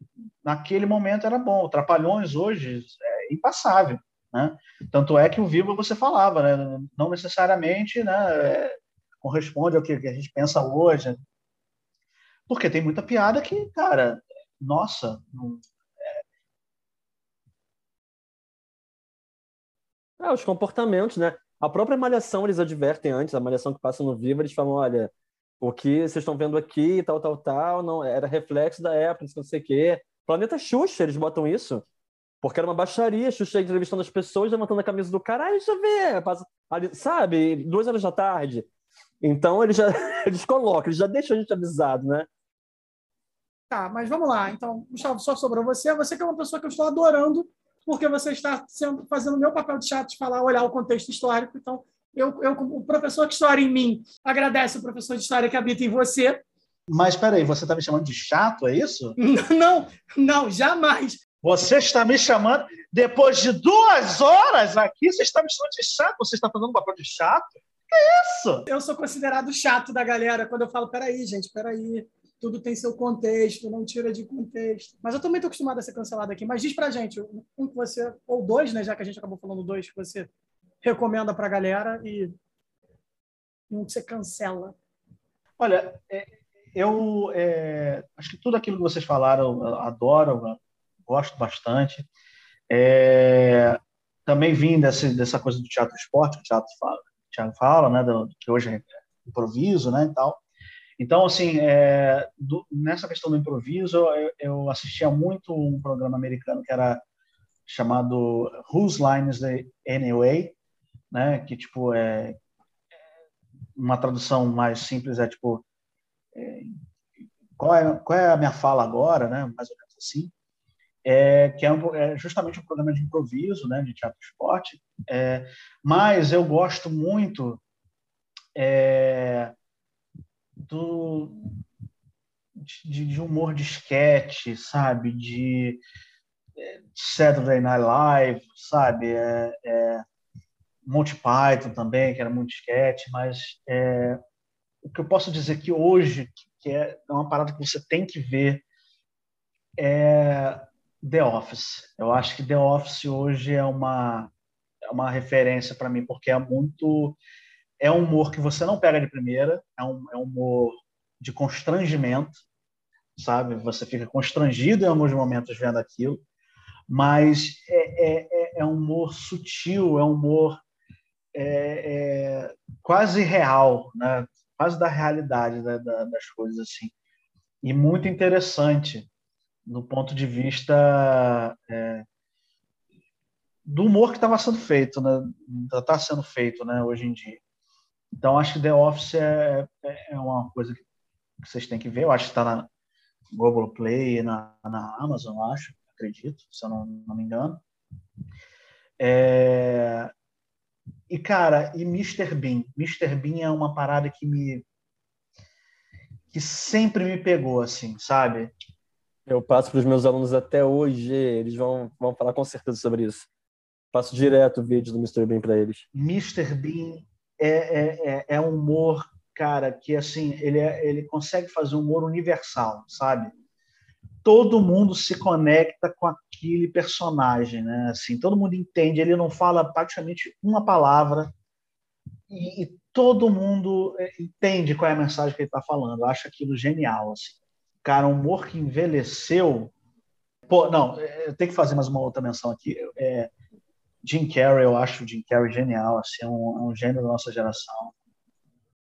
naquele momento era bom. Trapalhões hoje é impassável. Né? Tanto é que o Viva você falava, né? não necessariamente né, é, corresponde ao que a gente pensa hoje. Porque tem muita piada que, cara, nossa, não, É, os comportamentos, né? A própria Malhação eles advertem antes, a Malhação que passa no Viva, eles falam, olha, o que vocês estão vendo aqui, tal, tal, tal, não era reflexo da época, não sei o quê. Planeta Xuxa, eles botam isso. Porque era uma baixaria, Xuxa entrevistando as pessoas, levantando a camisa do cara, ah, deixa eu ver, passa, ali, sabe, duas horas da tarde. Então eles já (laughs) eles colocam, eles já deixam a gente avisado, né? Tá, mas vamos lá. Então, Gustavo, só sobrou você. Você que é uma pessoa que eu estou adorando porque você está sendo, fazendo o meu papel de chato de falar, olhar o contexto histórico. Então, eu, eu, o professor de história em mim agradece o professor de história que habita em você. Mas espera aí, você está me chamando de chato, é isso? (laughs) Não, não, jamais. Você está me chamando, depois de duas horas aqui, você está me chamando de chato? Você está fazendo um papel de chato? Que é isso? Eu sou considerado chato da galera quando eu falo, peraí, gente, peraí tudo tem seu contexto, não tira de contexto. Mas eu também estou acostumado a ser cancelado aqui. Mas diz pra gente, um que você, ou dois, né, já que a gente acabou falando dois, que você recomenda pra galera e um que você cancela. Olha, é, eu é, acho que tudo aquilo que vocês falaram, eu adoro, eu gosto bastante. É, também vim dessa, dessa coisa do teatro esporte, que o teatro fala, o Thiago fala, né, do, que hoje é improviso, né, e tal. Então, assim, é, do, nessa questão do improviso, eu, eu, assistia muito um programa americano que era chamado Whose Line is the Anyway, né? Que, tipo, é uma tradução mais simples é, tipo, é, qual, é, qual é a minha fala agora, né? Mais ou menos assim. É, que é, um, é, justamente um programa de improviso, né, de teatro esporte, é, mas eu gosto muito é, do de, de humor de sketch, sabe? De é, Saturday Night Live, sabe? É, é, Monty Python também, que era muito sketch, mas é, o que eu posso dizer que hoje, que é uma parada que você tem que ver, é The Office. Eu acho que The Office hoje é uma, é uma referência para mim, porque é muito é um humor que você não pega de primeira, é um, é um humor de constrangimento, sabe? Você fica constrangido em alguns momentos vendo aquilo, mas é, é, é, é um humor sutil, é um humor é, é, quase real, né? quase da realidade da, da, das coisas assim. E muito interessante do ponto de vista é, do humor que estava sendo feito, né? Está sendo feito, né? Hoje em dia. Então, acho que The Office é, é, é uma coisa que vocês têm que ver. Eu acho que está na Globoplay, na, na Amazon, acho, acredito, se eu não, não me engano. É... E, cara, e Mr. Bean? Mr. Bean é uma parada que me. que sempre me pegou, assim, sabe? Eu passo para os meus alunos até hoje, eles vão, vão falar com certeza sobre isso. Passo direto o vídeo do Mr. Bean para eles. Mr. Bean é, é, é, é um humor, cara, que assim, ele, é, ele consegue fazer um humor universal, sabe? Todo mundo se conecta com aquele personagem, né? Assim, todo mundo entende, ele não fala praticamente uma palavra e, e todo mundo é, entende qual é a mensagem que ele está falando. Eu acho aquilo genial, assim. Cara, um humor que envelheceu. Pô, não, eu tenho que fazer mais uma outra menção aqui. É, Jim Carrey, eu acho o Jim Carrey genial, assim, é um, é um gênio da nossa geração.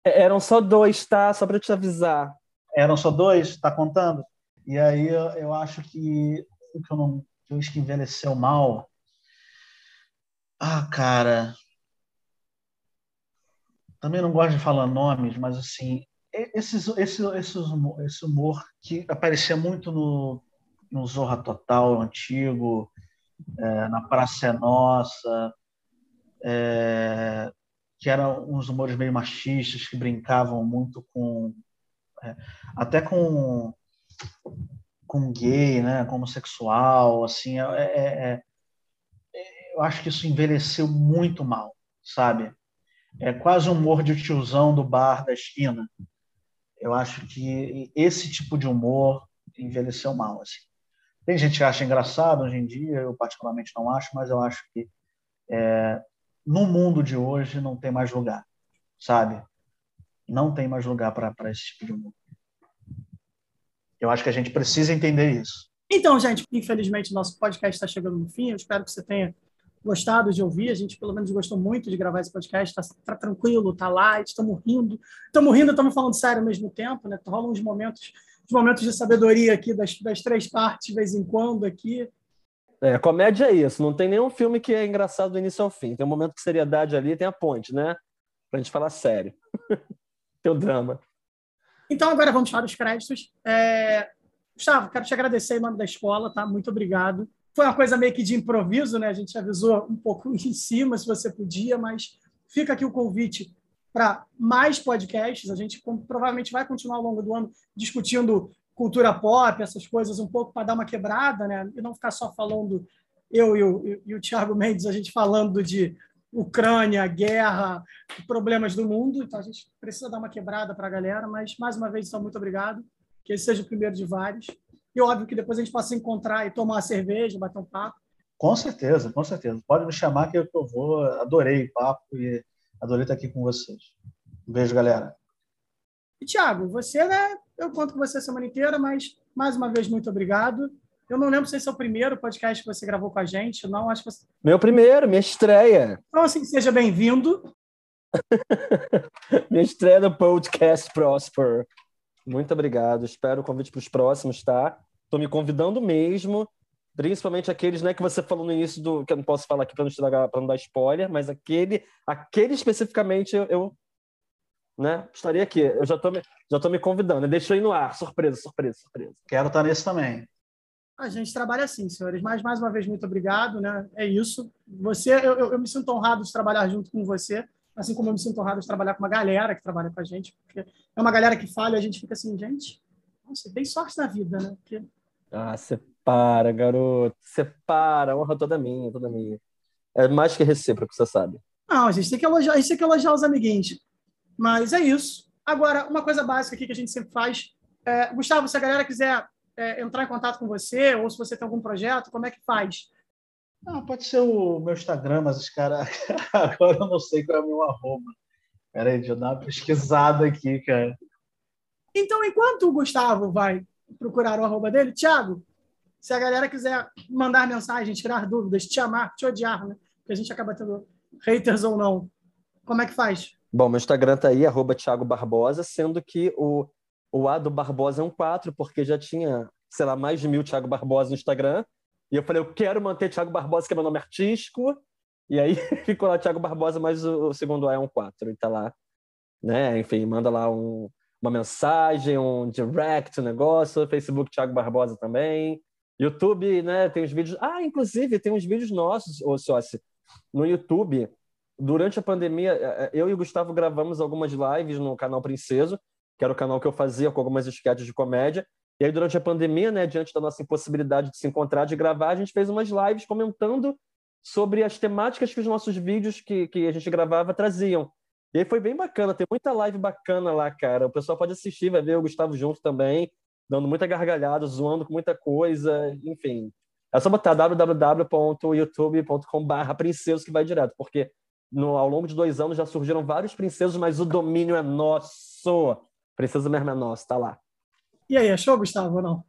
É, eram só dois, tá? Só para te avisar. Eram só dois, tá contando? E aí eu, eu acho que o que eu não que eu acho que envelheceu mal. Ah, cara. Também não gosto de falar nomes, mas assim, esses, esse, esse, esse humor que aparecia muito no, no Zorra Total antigo, é, na Praça é Nossa, é, que eram uns humores meio machistas, que brincavam muito com. É, até com, com gay, né, homossexual, assim, é, é, é, eu acho que isso envelheceu muito mal, sabe? É quase um humor de tiozão do bar da esquina. Eu acho que esse tipo de humor envelheceu mal, assim. Tem gente que acha engraçado hoje em dia, eu particularmente não acho, mas eu acho que é, no mundo de hoje não tem mais lugar, sabe? Não tem mais lugar para esse tipo de humor. Eu acho que a gente precisa entender isso. Então, gente, infelizmente nosso podcast está chegando no fim. Eu espero que você tenha gostado de ouvir. A gente, pelo menos, gostou muito de gravar esse podcast. Está tá tranquilo, está light, estamos rindo. Estamos rindo, estamos falando sério ao mesmo tempo. Né? Rolam uns momentos os momentos de sabedoria aqui das, das três partes, de vez em quando aqui. É, comédia é isso. Não tem nenhum filme que é engraçado do início ao fim. Tem um momento de seriedade ali, tem a ponte, né? Pra gente falar sério. (laughs) tem o drama. Então, agora vamos para os créditos. É... Gustavo, quero te agradecer em nome da escola, tá? Muito obrigado. Foi uma coisa meio que de improviso, né? A gente avisou um pouco (laughs) em cima se você podia, mas fica aqui o convite para mais podcasts. A gente provavelmente vai continuar ao longo do ano discutindo cultura pop, essas coisas um pouco para dar uma quebrada, né? E não ficar só falando eu e o, e o Thiago Mendes, a gente falando de Ucrânia, guerra, problemas do mundo. Então a gente precisa dar uma quebrada para a galera, mas mais uma vez, então, muito obrigado. Que esse seja o primeiro de vários. E óbvio que depois a gente possa encontrar e tomar uma cerveja, bater um papo. Com certeza, com certeza. Pode me chamar que eu vou. Adorei o papo e Adorei estar aqui com vocês. Um beijo, galera. E, Thiago, você, né? Eu conto com você a semana inteira, mas mais uma vez, muito obrigado. Eu não lembro se esse é o primeiro podcast que você gravou com a gente, não. Acho que você... Meu primeiro, minha estreia. Então, assim, seja bem-vindo. (laughs) minha estreia no podcast Prosper. Muito obrigado. Espero o convite para os próximos, tá? Estou me convidando mesmo. Principalmente aqueles né, que você falou no início do. que eu não posso falar aqui para não, não dar spoiler, mas aquele, aquele especificamente eu, eu né, estaria aqui. Eu já estou me, já tô me convidando. Deixa aí no ar. Surpresa, surpresa, surpresa. Quero estar nesse também. A gente trabalha assim, senhores. Mas, mais uma vez, muito obrigado. Né? É isso. Você, eu, eu, eu me sinto honrado de trabalhar junto com você, assim como eu me sinto honrado de trabalhar com uma galera que trabalha com a gente. Porque é uma galera que fala e a gente fica assim, gente, nossa, tem sorte na vida, né? Porque... Ah, você para, garoto. Separa, honra toda minha, toda minha. É mais que recíproco, você sabe. Não, a gente tem que elogiar, a gente tem que elogiar os amiguinhos. Mas é isso. Agora, uma coisa básica aqui que a gente sempre faz. É, Gustavo, se a galera quiser é, entrar em contato com você, ou se você tem algum projeto, como é que faz? Ah, pode ser o meu Instagram, mas os caras. (laughs) Agora eu não sei qual é o meu arroba. Peraí, deixa eu dar uma pesquisada aqui, cara. Então, enquanto o Gustavo vai procurar o arroba dele, Thiago, se a galera quiser mandar mensagem, tirar dúvidas, te amar, te odiar, né? Porque a gente acaba tendo haters ou não. Como é que faz? Bom, meu Instagram tá aí, arroba Thiago Barbosa, sendo que o, o A do Barbosa é um 4, porque já tinha, sei lá, mais de mil Thiago Barbosa no Instagram. E eu falei, eu quero manter Thiago Barbosa, que é meu nome artístico. E aí (laughs) ficou lá Thiago Barbosa, mas o, o segundo A é um 4. E tá lá, né? Enfim, manda lá um, uma mensagem, um direct, um negócio. Facebook Thiago Barbosa também. YouTube, né, tem os vídeos. Ah, inclusive, tem uns vídeos nossos, ô sócio, no YouTube. Durante a pandemia, é, é, eu e o Gustavo gravamos algumas lives no canal Princeso, que era o canal que eu fazia com algumas sketches de comédia. E aí, durante a pandemia, né, diante da nossa impossibilidade de se encontrar, de gravar, a gente fez umas lives comentando sobre as temáticas que os nossos vídeos que, que a gente gravava traziam. E aí foi bem bacana, tem muita live bacana lá, cara. O pessoal pode assistir, vai ver o Gustavo junto também dando muita gargalhada, zoando com muita coisa, enfim. É só botar www.youtube.com.br princesos que vai direto, porque no, ao longo de dois anos já surgiram vários princesos, mas o domínio é nosso. Princesa mesmo é nosso, tá lá. E aí, achou, Gustavo, ou não?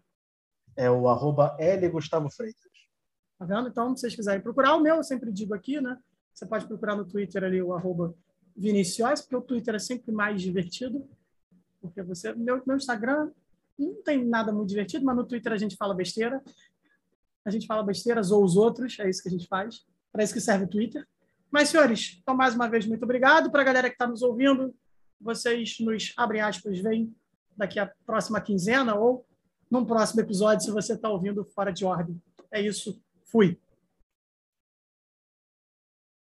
É o arroba L Gustavo Freitas. Tá vendo? Então, se vocês quiserem procurar, o meu eu sempre digo aqui, né? Você pode procurar no Twitter ali o arroba Vinicius, porque o Twitter é sempre mais divertido. Porque você. Meu, meu Instagram não tem nada muito divertido, mas no Twitter a gente fala besteira. A gente fala besteiras ou os outros, é isso que a gente faz. Para isso que serve o Twitter. Mas, senhores, então, mais uma vez, muito obrigado. Para a galera que está nos ouvindo, vocês nos, abrem aspas, vêm daqui a próxima quinzena ou num próximo episódio, se você está ouvindo fora de ordem. É isso. Fui.